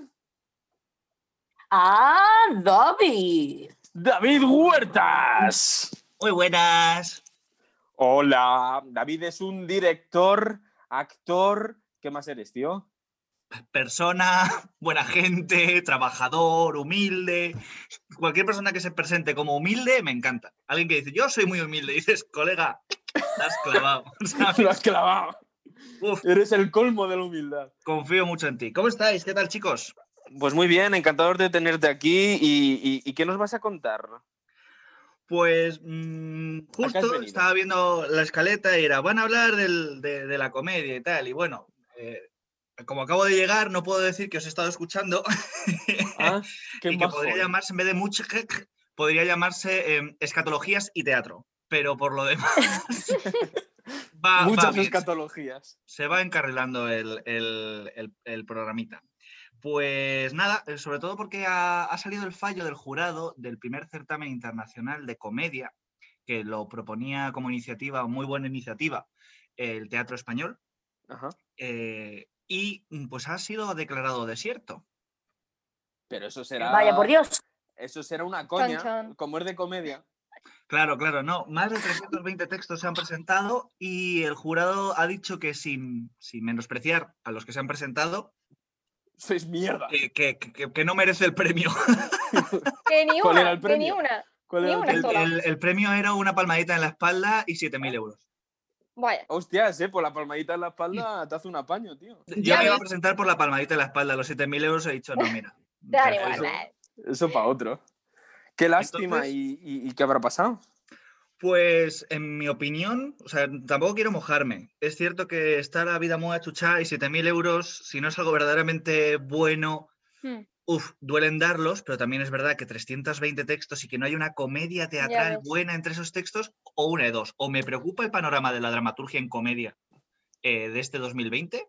Ah, David. David Huertas. Muy buenas. Hola, David es un director, actor. ¿Qué más eres, tío? Persona, buena gente, trabajador, humilde. Cualquier persona que se presente como humilde me encanta. Alguien que dice, yo soy muy humilde, y dices, colega, te has clavado. ¿sabes? Lo has clavado. Uf, Eres el colmo de la humildad. confío mucho en ti. ¿Cómo estáis? ¿Qué tal, chicos? Pues muy bien, encantador de tenerte aquí. ¿Y, y- y qué nos vas a contar? Pues mm, justo estaba viendo la escaleta y era, van a hablar del- de, de la comedia y tal. Y bueno, eh, como acabo de llegar, no puedo decir que os he estado escuchando. Ah, qué y que podría llamarse, en vez de mucho, podría llamarse em, escatologías y teatro. Pero por lo demás, va, Muchas escatologías. se va encarrilando el, el- el- el programita. Pues nada, eh, sobre todo porque ha, ha salido el fallo del jurado del primer certamen internacional de comedia, que lo proponía como iniciativa, muy buena iniciativa, el Teatro Español, Ajá. eh, y mm, pues ha sido declarado desierto. Pero eso será. Vaya, por Dios. Eso será una coña. Como es de comedia. Claro, claro, no. Más de 320 textos se han presentado y el jurado ha dicho que sin, sin menospreciar a los que se han presentado, Sois mierda. que, que- que- que no merece el premio. Que ni ¿Cuál era una, el que ni premio? una. ¿Cuál ni era el una El, premio? sola. el- el premio era una palmadita en la espalda y 7.000 euros. Vaya. Hostias, eh, por la palmadita en la espalda te hace un apaño, tío. Yo Ya me iba a presentar por la palmadita en la espalda, los 7.000 euros he dicho, no, mira. Te dan prefiero- igual. eso-. Eso para otro. Qué lástima. Entonces- ¿Y, y- y qué habrá pasado? Pues en mi opinión, o sea, tampoco quiero mojarme. Es cierto que está la vida muy achuchada y 7.000 euros, si no es algo verdaderamente bueno, Hmm. Uf, duelen darlos, pero también es verdad que 320 textos y que no hay una comedia teatral buena entre esos textos, o una de dos. O me preocupa el panorama de la dramaturgia en comedia eh, de este 2020,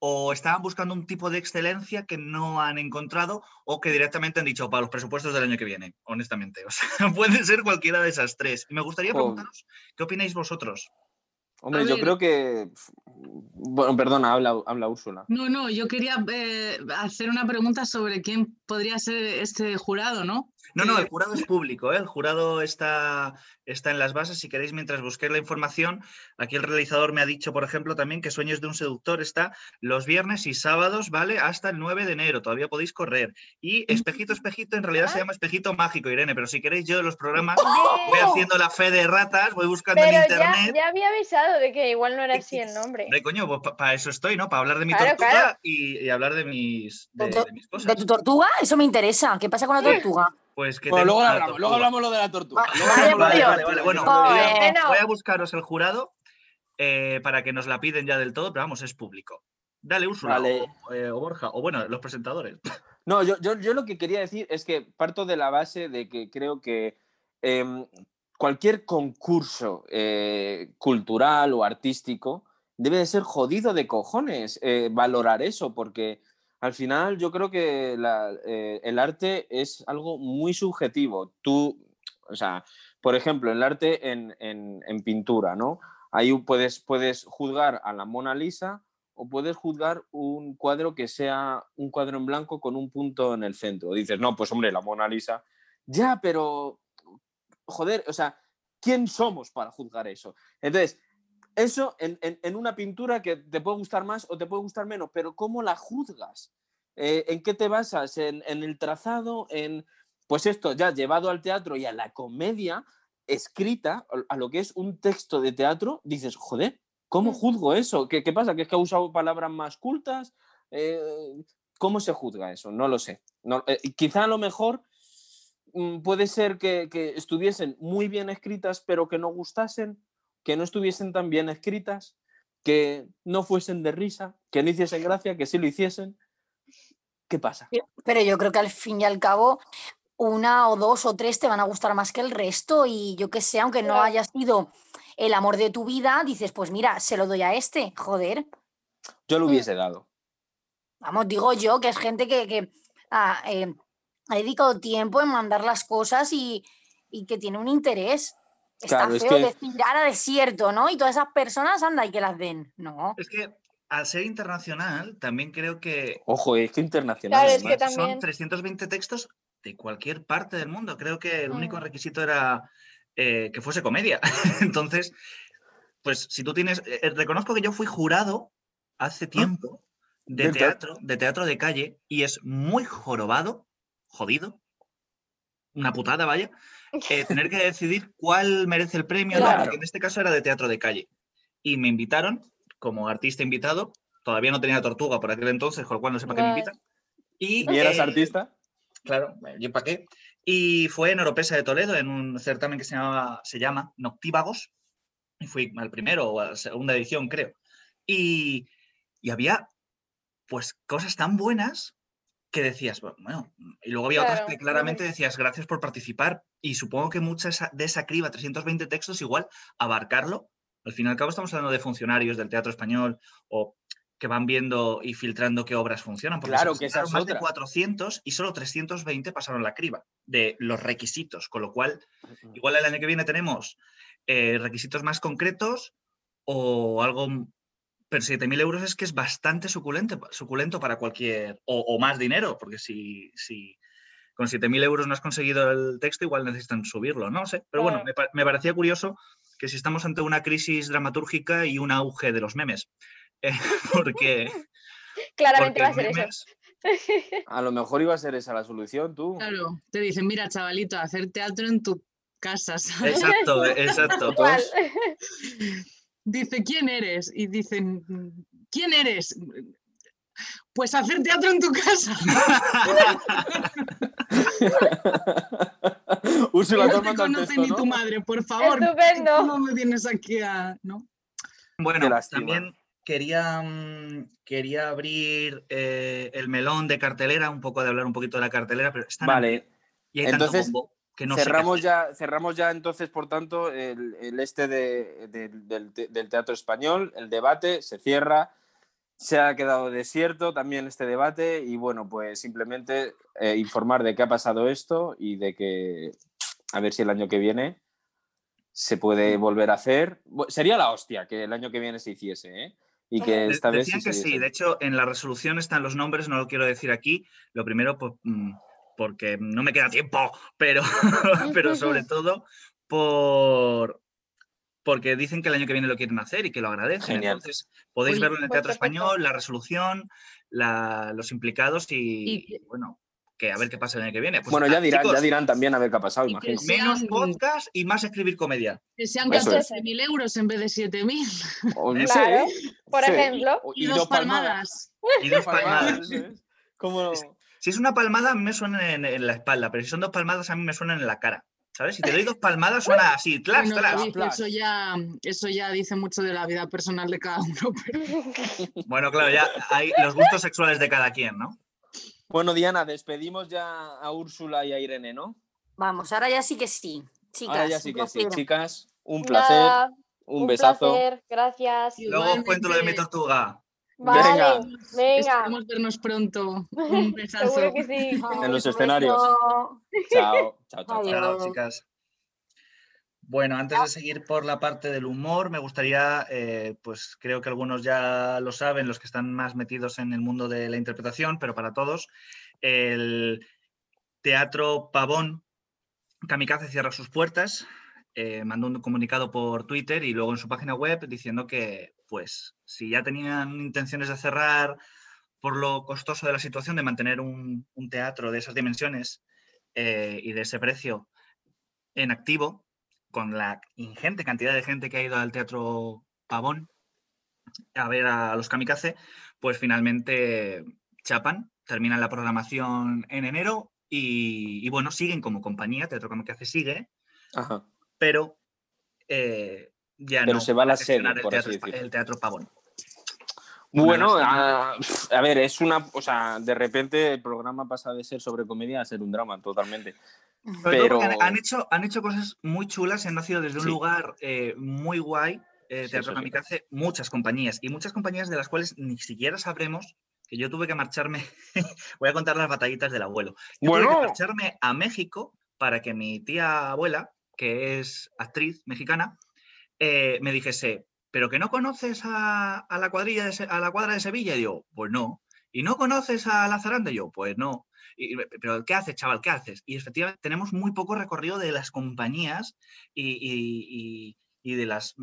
o estaban buscando un tipo de excelencia que no han encontrado, o que directamente han dicho para los presupuestos del año que viene, honestamente. O sea, puede ser cualquiera de esas tres. Y me gustaría preguntaros, ¿qué opináis vosotros? Hombre, A yo ver. creo que. Bueno, perdona, habla, habla Úrsula. No, no, yo quería eh, hacer una pregunta sobre quién podría ser este jurado, ¿no? No, no, el jurado es público, ¿eh? el jurado está, está en las bases. Si queréis, mientras busquéis la información, aquí el realizador me ha dicho, por ejemplo, también que Sueños de un seductor está los viernes y sábados, ¿vale? Hasta el 9 de enero, todavía podéis correr. Y Espejito, Espejito, en realidad se llama Espejito Mágico, Irene, pero si queréis, yo de los programas voy haciendo la fe de ratas, voy buscando en Pero internet. ya había avisado de que igual no era así el nombre. Hombre, coño, pues para eso estoy, ¿no? Para hablar de mi Claro, tortuga claro. Y, y hablar de mis, de, De, de mis de cosas. tu tortuga? Eso me interesa. ¿Qué pasa con la tortuga? Pues que Bueno, luego hablamos, luego hablamos lo de la tortuga. Va- Luego vaya hablamos por lo de la Dios. Vale, vale, bueno, tortuga. voy a, Joder, no. voy a buscaros el jurado eh, para que nos la piden ya del todo, pero vamos, es público. Dale, Úrsula Vale. o, eh, o Borja, o bueno, los presentadores. No, yo, yo, yo lo que quería decir es que parto de la base de que creo que em, cualquier concurso eh, cultural o artístico debe de ser jodido de cojones eh, valorar eso, porque al final yo creo que eh, el arte es algo muy subjetivo. Tú, o sea, por ejemplo, el arte en, en- en pintura, ¿no? Ahí puedes, puedes juzgar a la Mona Lisa o puedes juzgar un cuadro que sea un cuadro en blanco con un punto en el centro. Dices, no, pues hombre, la Mona Lisa. Ya, pero, joder, o sea, ¿quién somos para juzgar eso? Entonces, eso en, en- en una pintura que te puede gustar más o te puede gustar menos, pero ¿cómo la juzgas? Eh, ¿En qué te basas? ¿En, en el trazado? ¿En, pues esto ya llevado al teatro y a la comedia escrita, a lo que es un texto de teatro, dices, joder, ¿cómo Mm. juzgo eso? ¿Qué, qué pasa? ¿Que es que ha usado palabras más cultas? Eh, ¿Cómo se juzga eso? No lo sé. No, eh, quizá a lo mejor mm, puede ser que, que estuviesen muy bien escritas, pero que no gustasen, que no estuviesen tan bien escritas, que no fuesen de risa, que no hiciesen gracia, que sí lo hiciesen. ¿Qué pasa? Pero yo creo que al fin y al cabo, una o dos o tres te van a gustar más que el resto. Y yo que sé, aunque no haya sido el amor de tu vida, dices, pues mira, se lo doy a este. Joder. Yo lo Mm. hubiese dado. Vamos, digo yo, que es gente que, que, ah, eh, ha dedicado tiempo en mandar las cosas y, y que tiene un interés. Está Claro, es feo que- decir a desierto, ¿no? Y todas esas personas, anda, y que las den. No. Es que al ser internacional, también creo que Ojo, es que internacional. Claro, es que también- son 320 textos de cualquier parte del mundo. Creo que el único Mm. requisito era eh, que fuese comedia. Entonces, pues si tú tienes... eh, reconozco que yo fui jurado hace tiempo de teatro, de teatro de calle, y es muy jorobado, jodido, una putada, vaya, eh, tener que decidir cuál merece el premio, Claro. porque en este caso era de teatro de calle. Y me invitaron como artista invitado, todavía no tenía tortuga por aquel entonces, con lo cual no sé para qué me invitan. Y, ¿Y eras eh, artista? Claro, ¿yo para qué? Y fue en Oropesa de Toledo, en un certamen que se, llamaba, se llama Noctívagos, y fui al primero o a la segunda edición, creo. Y, y había, pues, cosas tan buenas que decías, bueno, y luego había otras que claramente decías, gracias por participar, y supongo que mucha de esa criba, 320 textos, igual, abarcarlo, al fin y al cabo estamos hablando de funcionarios del teatro español o que van viendo y filtrando qué obras funcionan. Porque Claro, se que esa presentaron es más de otra. 400 y solo 320 pasaron la criba de los requisitos, con lo cual igual el año que viene tenemos eh, requisitos más concretos o algo, pero 7.000 euros es que es bastante suculento, suculento para cualquier, o, o más dinero, porque si, si con 7.000 euros no has conseguido el texto, igual necesitan subirlo, no sé, pero bueno, me, pa- me parecía curioso que si estamos ante una crisis dramatúrgica y un auge de los memes, eh, porque, Claramente porque va a ser eso. A lo mejor iba a ser esa la solución, tú. Claro, te dicen, mira, chavalito, hacer teatro en tu casa, ¿sabes? Exacto, exacto. Dice, ¿quién eres? Y dicen, ¿quién eres? Pues hacer teatro en tu casa. Úrsula, no te conoce texto, ni ¿no? tu madre, por favor. Estupendo. ¿Cómo me vienes aquí a...? ¿no? Bueno, también quería, mm, quería abrir eh, el melón de cartelera, un poco de hablar un poquito de la cartelera, pero está Vale, y hay tanto entonces, bombo que no cerramos, ya, cerramos ya entonces, por tanto, el, el este de- de- del, del teatro español, el debate se cierra, se ha quedado desierto también este debate y bueno, pues simplemente eh, informar de qué ha pasado esto y de que a ver si el año que viene se puede volver a hacer. Sería la hostia que el año que viene se hiciese, ¿eh? Y que De- esta vez Decían sí que sí, de hecho en la resolución están los nombres, no lo quiero decir aquí. Lo primero, pues, mm, porque no me queda tiempo, pero, pero sobre todo por porque dicen que el año que viene lo quieren hacer y que lo agradecen. Genial. Entonces, podéis verlo en el pues Teatro perfecto. Español, la resolución, la- los implicados y, bueno, que a ver qué pasa el año que viene. Pues, Bueno, ya ah, dirán, ya dirán también a ver qué ha pasado, imagino. Menos podcast y más escribir comedia. Que sean Eso es. 14.000 euros en vez de 7.000. O no Claro, por sí. ejemplo. Y, dos palmadas. Y dos palmadas. es. Si es una palmada, a mí me suena en, en la espalda, pero si son dos palmadas, a mí me suenan en la cara. ¿Sabes? Si te doy dos palmadas, suena así, tlas, Bueno, tlas. Eso ya, eso ya dice mucho de la vida personal de cada uno. pero- Bueno, claro, ya hay los gustos sexuales de cada quien, ¿no? Bueno, Diana, despedimos ya a Úrsula y a Irene, ¿no? Vamos, ahora ya sí que sí. Chicas, Ahora ya sí que sí, chicas. Un placer, Nada, un, un besazo. placer, gracias. Luego os cuento lo de mi tortuga. Vale, Venga. venga. Esperemos vernos pronto. Un besazo. Seguro que sí. En los escenarios. beso. Chao, chao, chao. chao. Adiós. Chao, chicas. Bueno, antes de seguir por la parte del humor, me gustaría, eh, pues creo que algunos ya lo saben, los que están más metidos en el mundo de la interpretación, pero para todos, el Teatro Pavón Kamikaze cierra sus puertas, eh, mandó un comunicado por Twitter y luego en su página web diciendo que, pues, si ya tenían intenciones de cerrar por lo costoso de la situación de mantener un, un teatro de esas dimensiones eh, y de ese precio en activo, con la ingente cantidad de gente que ha ido al Teatro Pavón a ver a los Kamikaze, pues finalmente chapan, terminan la programación en enero y, y bueno, siguen como compañía, Teatro Kamikaze sigue, Ajá. pero eh, ya Pero no se va a la sede, gestionar el por así teatro, decirlo. el teatro Pavón. Bueno, Una a, a ver, es una. O sea, de repente el programa pasa de ser sobre comedia a ser un drama, totalmente. Pero. han, hecho, han hecho cosas muy chulas y han nacido desde un Sí. lugar eh, muy guay, eh, Teatro sí. Kamikaze, muchas compañías y muchas compañías de las cuales ni siquiera sabremos que yo tuve que marcharme, voy a contar las batallitas del abuelo. Yo tuve Bueno. que marcharme a México para que mi tía abuela, que es actriz mexicana, eh, me dijese, ¿pero que no conoces a, la cuadrilla de, a la cuadra de Sevilla? Y yo, pues no. ¿Y no conoces a la zaranda? Y yo, pues no. Pero ¿qué haces, chaval? ¿Qué haces? Y efectivamente tenemos muy poco recorrido de las compañías y de las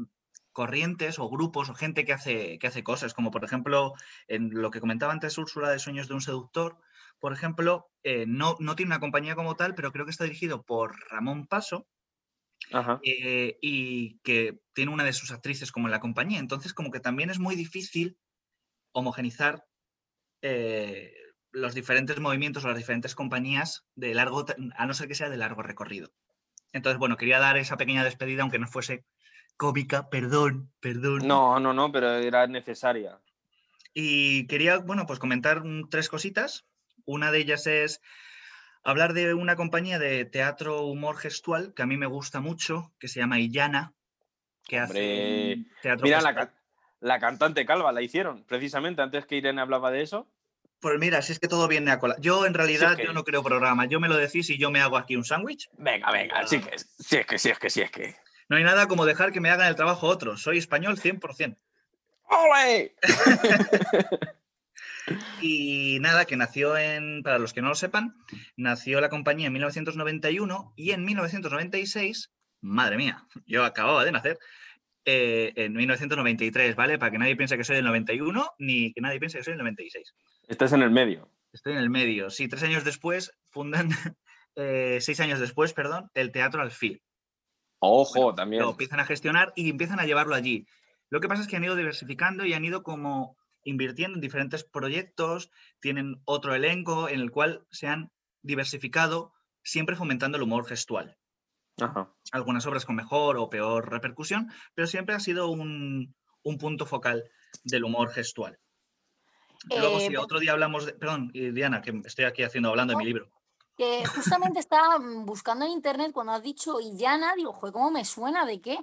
corrientes o grupos o gente que hace, que hace cosas, como por ejemplo en lo que comentaba antes Úrsula de Sueños de un Seductor, por ejemplo, eh, no, no tiene una compañía como tal, pero creo que está dirigido por Ramón Paso, Ajá. eh, y que tiene una de sus actrices como en la compañía. Entonces, como que también es muy difícil homogenizar eh, los diferentes movimientos o las diferentes compañías de largo, a no ser que sea de largo recorrido. Entonces, bueno, quería dar esa pequeña despedida, aunque no fuese cómica, perdón, perdón. No, no, no, pero era necesaria. Y quería, bueno, pues comentar tres cositas. Una de ellas es hablar de una compañía de teatro humor gestual que a mí me gusta mucho, que se llama Illana, que Hombre, hace teatro Mira, la, la cantante calva la hicieron, precisamente antes que Irene hablaba de eso. Pues mira, si es que todo viene a cola. Yo en realidad que- yo no creo programa, yo me lo decís y yo me hago aquí un sándwich. Venga, venga, sí que sí es que sí es que sí es que. No hay nada como dejar que me hagan el trabajo otros. Soy español 100%. ¡Ole! Y nada, que nació en, para los que no lo sepan, nació la compañía en 1991 y en 1996, madre mía, yo acababa de nacer, eh, en 1993, ¿vale? Para que nadie piense que soy del 91 ni que nadie piense que soy del 96. Estás en el medio. Estoy en el medio. Sí, tres años después fundan, eh, seis años después, perdón, el Teatro Alfil. Ojo, Bueno, también. Lo empiezan a gestionar y empiezan a llevarlo allí. Lo que pasa es que han ido diversificando y han ido como invirtiendo en diferentes proyectos, tienen otro elenco en el cual se han diversificado, siempre fomentando el humor gestual. Ajá. Algunas obras con mejor o peor repercusión, pero siempre ha sido un, un punto focal del humor gestual. Luego, Eh, si otro día hablamos de. Perdón, Diana, que estoy aquí haciendo hablando de mi libro. Que justamente estaba mm, buscando en internet cuando has dicho Illana, digo, joder, ¿cómo me suena? ¿De qué?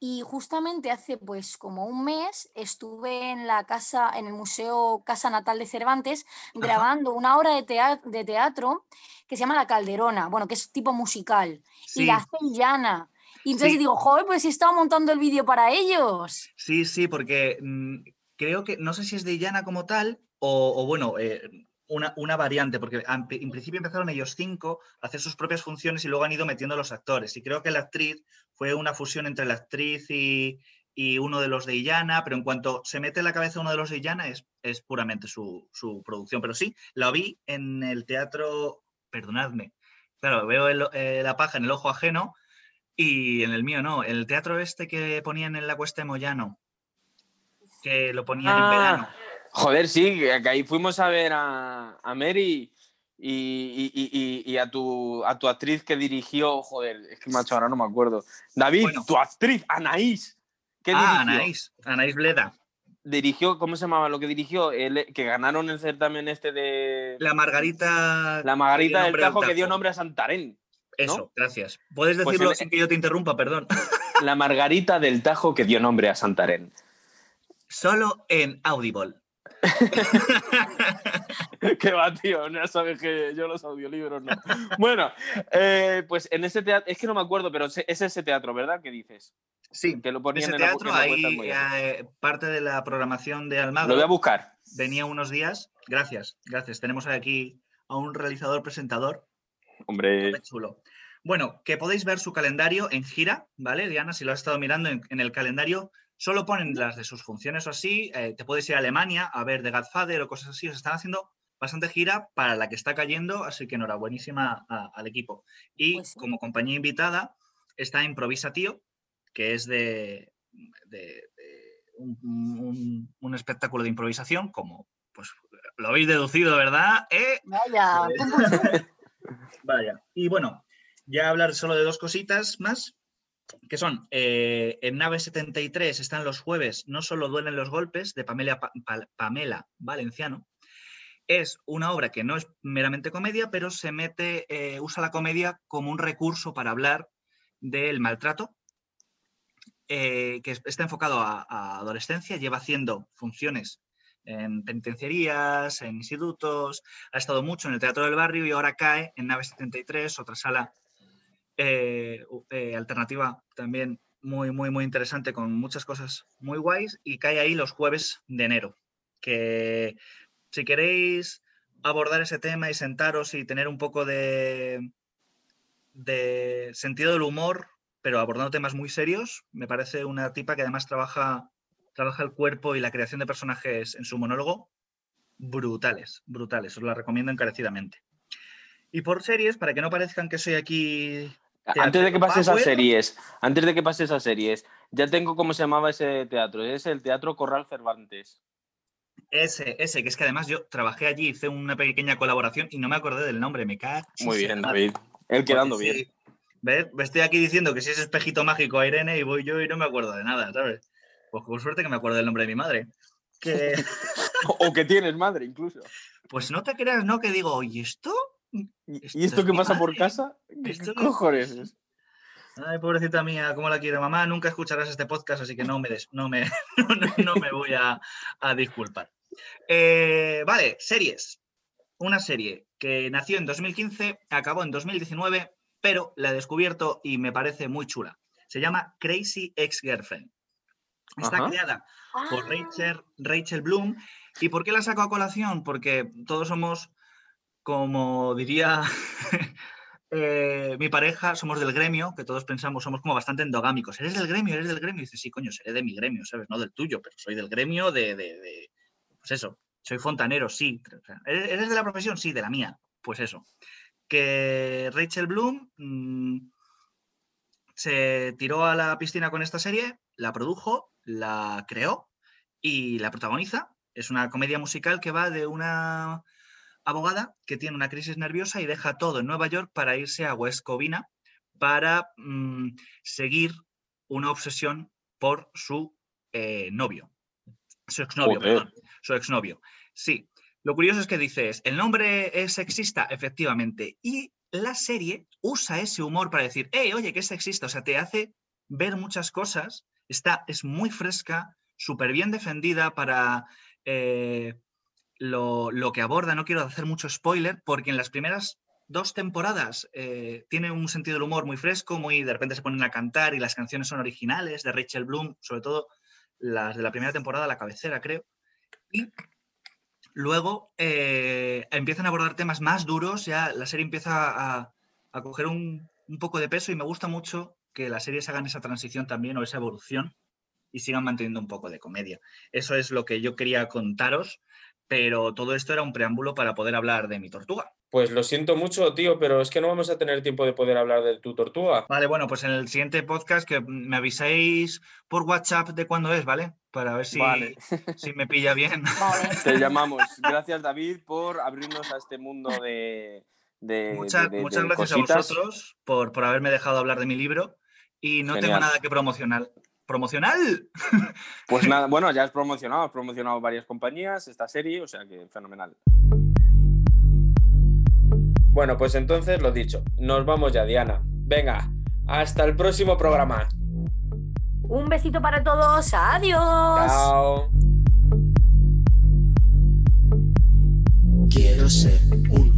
Y justamente hace pues como un mes estuve en la casa, en el Museo Casa Natal de Cervantes, grabando una obra de, tea- de teatro que se llama La Calderona, bueno, que es tipo musical, y la hace. Y entonces Sí. digo, joder, pues he estado montando el vídeo para ellos. Sí, sí, porque mm, creo que, no sé si es de Illana como tal, o, o bueno, eh, una, una variante, porque en principio empezaron ellos cinco a hacer sus propias funciones y luego han ido metiendo los actores. Y creo que la actriz fue una fusión entre la actriz y, y uno de los de Illana, pero en cuanto se mete en la cabeza uno de los de Illana es, es puramente su, su producción. Pero sí, la vi en el teatro, perdonadme, claro, veo el- eh, la paja en el ojo ajeno y en el mío no, en el teatro este que ponían en la Cuesta de Moyano, que lo ponían en Ah, verano. Joder, sí, que ahí fuimos a ver a, a Mary y, y- y- y- a, tu, a tu actriz que dirigió. Joder, es que macho, ahora no me acuerdo. David, Bueno. tu actriz, Anaís. ¿Qué Ah, dirigió? Anaís, Anaís Bleda. Dirigió, ¿cómo se llamaba lo que dirigió? El- que ganaron el certamen este de. La Margarita. La Margarita del Tajo que dio nombre a Santarén. Eso, gracias. Puedes Pues decirlo sin que yo te interrumpa, perdón. La margarita del Tajo que dio nombre a Santarén. Solo en Audible. Qué va, tío, ya sabes que yo los audiolibros no. Bueno, eh, pues en ese teatro, es que no me acuerdo, pero es ese teatro, ¿verdad? ¿Qué dices? Sí, Que lo ponían ese en la, teatro, en ahí eh, parte de la programación de Almagro Lo voy a buscar. venía unos días. Gracias, gracias. Tenemos aquí a un realizador presentador Hombre, chulo. Bueno, que podéis ver su calendario en gira, ¿vale? Diana, si lo has estado mirando en, en el calendario, solo ponen las de sus funciones o así. eh, te puedes ir a Alemania a ver The Godfather o cosas así. Os están haciendo bastante gira para la que está cayendo, así que enhorabuenísima al equipo. Y Pues sí. como compañía invitada está Improvisa Tío, que es de, de- de un, un- un espectáculo de improvisación, como pues lo habéis deducido, ¿verdad? ¿Eh? Vaya, pum, pum. Vaya. Y bueno, ya hablar solo de dos cositas más, que son, eh, en Nave 73 están los jueves, no solo duelen los golpes, de Pamela, Pa- Pa- Pamela Valenciano. Es una obra que no es meramente comedia, pero se mete, eh, usa la comedia como un recurso para hablar del maltrato, eh, que es- está enfocado a, a adolescencia, lleva haciendo funciones en penitenciarías, en institutos, ha estado mucho en el Teatro del Barrio y ahora cae en Nave 73, otra sala eh, eh, alternativa también muy, muy, muy interesante con muchas cosas muy guays y cae ahí los jueves de enero. Que si queréis abordar ese tema y sentaros y tener un poco de, de sentido del humor, pero abordando temas muy serios, me parece una tipa que además trabaja, trabaja el cuerpo y la creación de personajes en su monólogo brutales, brutales. Os la recomiendo encarecidamente. Y por series, para que no parezcan que soy aquí. Antes de que pase esas Power. series, antes de que pase esas series, ya tengo cómo se llamaba ese teatro. Es el Teatro Corral Cervantes. Ese, ese, que es que además yo trabajé allí, hice una pequeña colaboración y no me acordé del nombre, me cae. Muy bien, David. Él quedando bien. ¿Ves? Me estoy aquí diciendo que si es espejito mágico a Irene y voy yo y no me acuerdo de nada, ¿sabes? Pues con suerte que me acuerdo del nombre de mi madre. Que, O que tienes madre, incluso. pues no te creas, ¿no? Que digo, ¿y esto? ¿Y Esto mi pasa por casa? ¿Qué cojones es? Ay, pobrecita mía, cómo la quiero mamá. Nunca escucharás este podcast, así que no me, des- no me, no, no me voy a, a disculpar. Eh, vale, series. Una serie que nació en 2015, acabó en 2019, pero la he descubierto y me parece muy chula. Se llama Crazy Ex-Girlfriend. Está Ajá. creada por Ah, Rachel, Rachel Bloom. ¿Y por qué la saco a colación? Porque todos somos, como diría eh, mi pareja, somos del gremio, que todos pensamos, somos como bastante endogámicos. ¿Eres del gremio? ¿Eres del gremio? Y dices, sí, coño, seré de mi gremio, ¿sabes? No del tuyo, pero soy del gremio de, de- pues eso, soy fontanero, sí. O sea, ¿Eres eres de la profesión? Sí, de la mía. Pues eso. Que Rachel Bloom mm, se tiró a la piscina con esta serie, la produjo, la creó y la protagoniza. Es una comedia musical que va de una abogada que tiene una crisis nerviosa y deja todo en Nueva York para irse a West Covina para mm, seguir una obsesión por su eh, novio. Su exnovio, Joder. perdón. Su exnovio. Sí. Lo curioso es que dices, ¿el nombre es sexista? Efectivamente. Y la serie usa ese humor para decir, hey, oye, que es sexista. O sea, te hace ver muchas cosas. Está, es muy fresca, súper bien defendida para eh, lo, que aborda. No quiero hacer mucho spoiler, porque en las primeras dos temporadas eh, tiene un sentido del humor muy fresco, muy de repente se ponen a cantar y las canciones son originales de Rachel Bloom, sobre todo las de la primera temporada, la cabecera, creo. Y luego eh, empiezan a abordar temas más duros, ya la serie empieza a, a coger un poco de peso y me gusta mucho que las series hagan esa transición también o esa evolución y sigan manteniendo un poco de comedia. Eso es lo que yo quería contaros, pero todo esto era un preámbulo para poder hablar de mi tortuga. Pues lo siento mucho, tío, pero es que no vamos a tener tiempo de poder hablar de tu tortuga. Vale, bueno, pues en el siguiente podcast que me aviséis por WhatsApp de cuándo es, ¿vale? Para ver si, Vale. si me pilla bien. vale. Te llamamos. Gracias, David, por abrirnos a este mundo de. de- Muchas, de- de- muchas de gracias cositas. a vosotros por, por haberme dejado hablar de mi libro y no tengo nada que promocionar promocional. Pues nada, bueno, ya has promocionado, has promocionado varias compañías, esta serie, o sea que fenomenal. Bueno, pues entonces lo dicho, nos vamos ya, Diana. Venga, hasta el próximo programa. Un besito para todos, adiós. Chao. Quiero ser un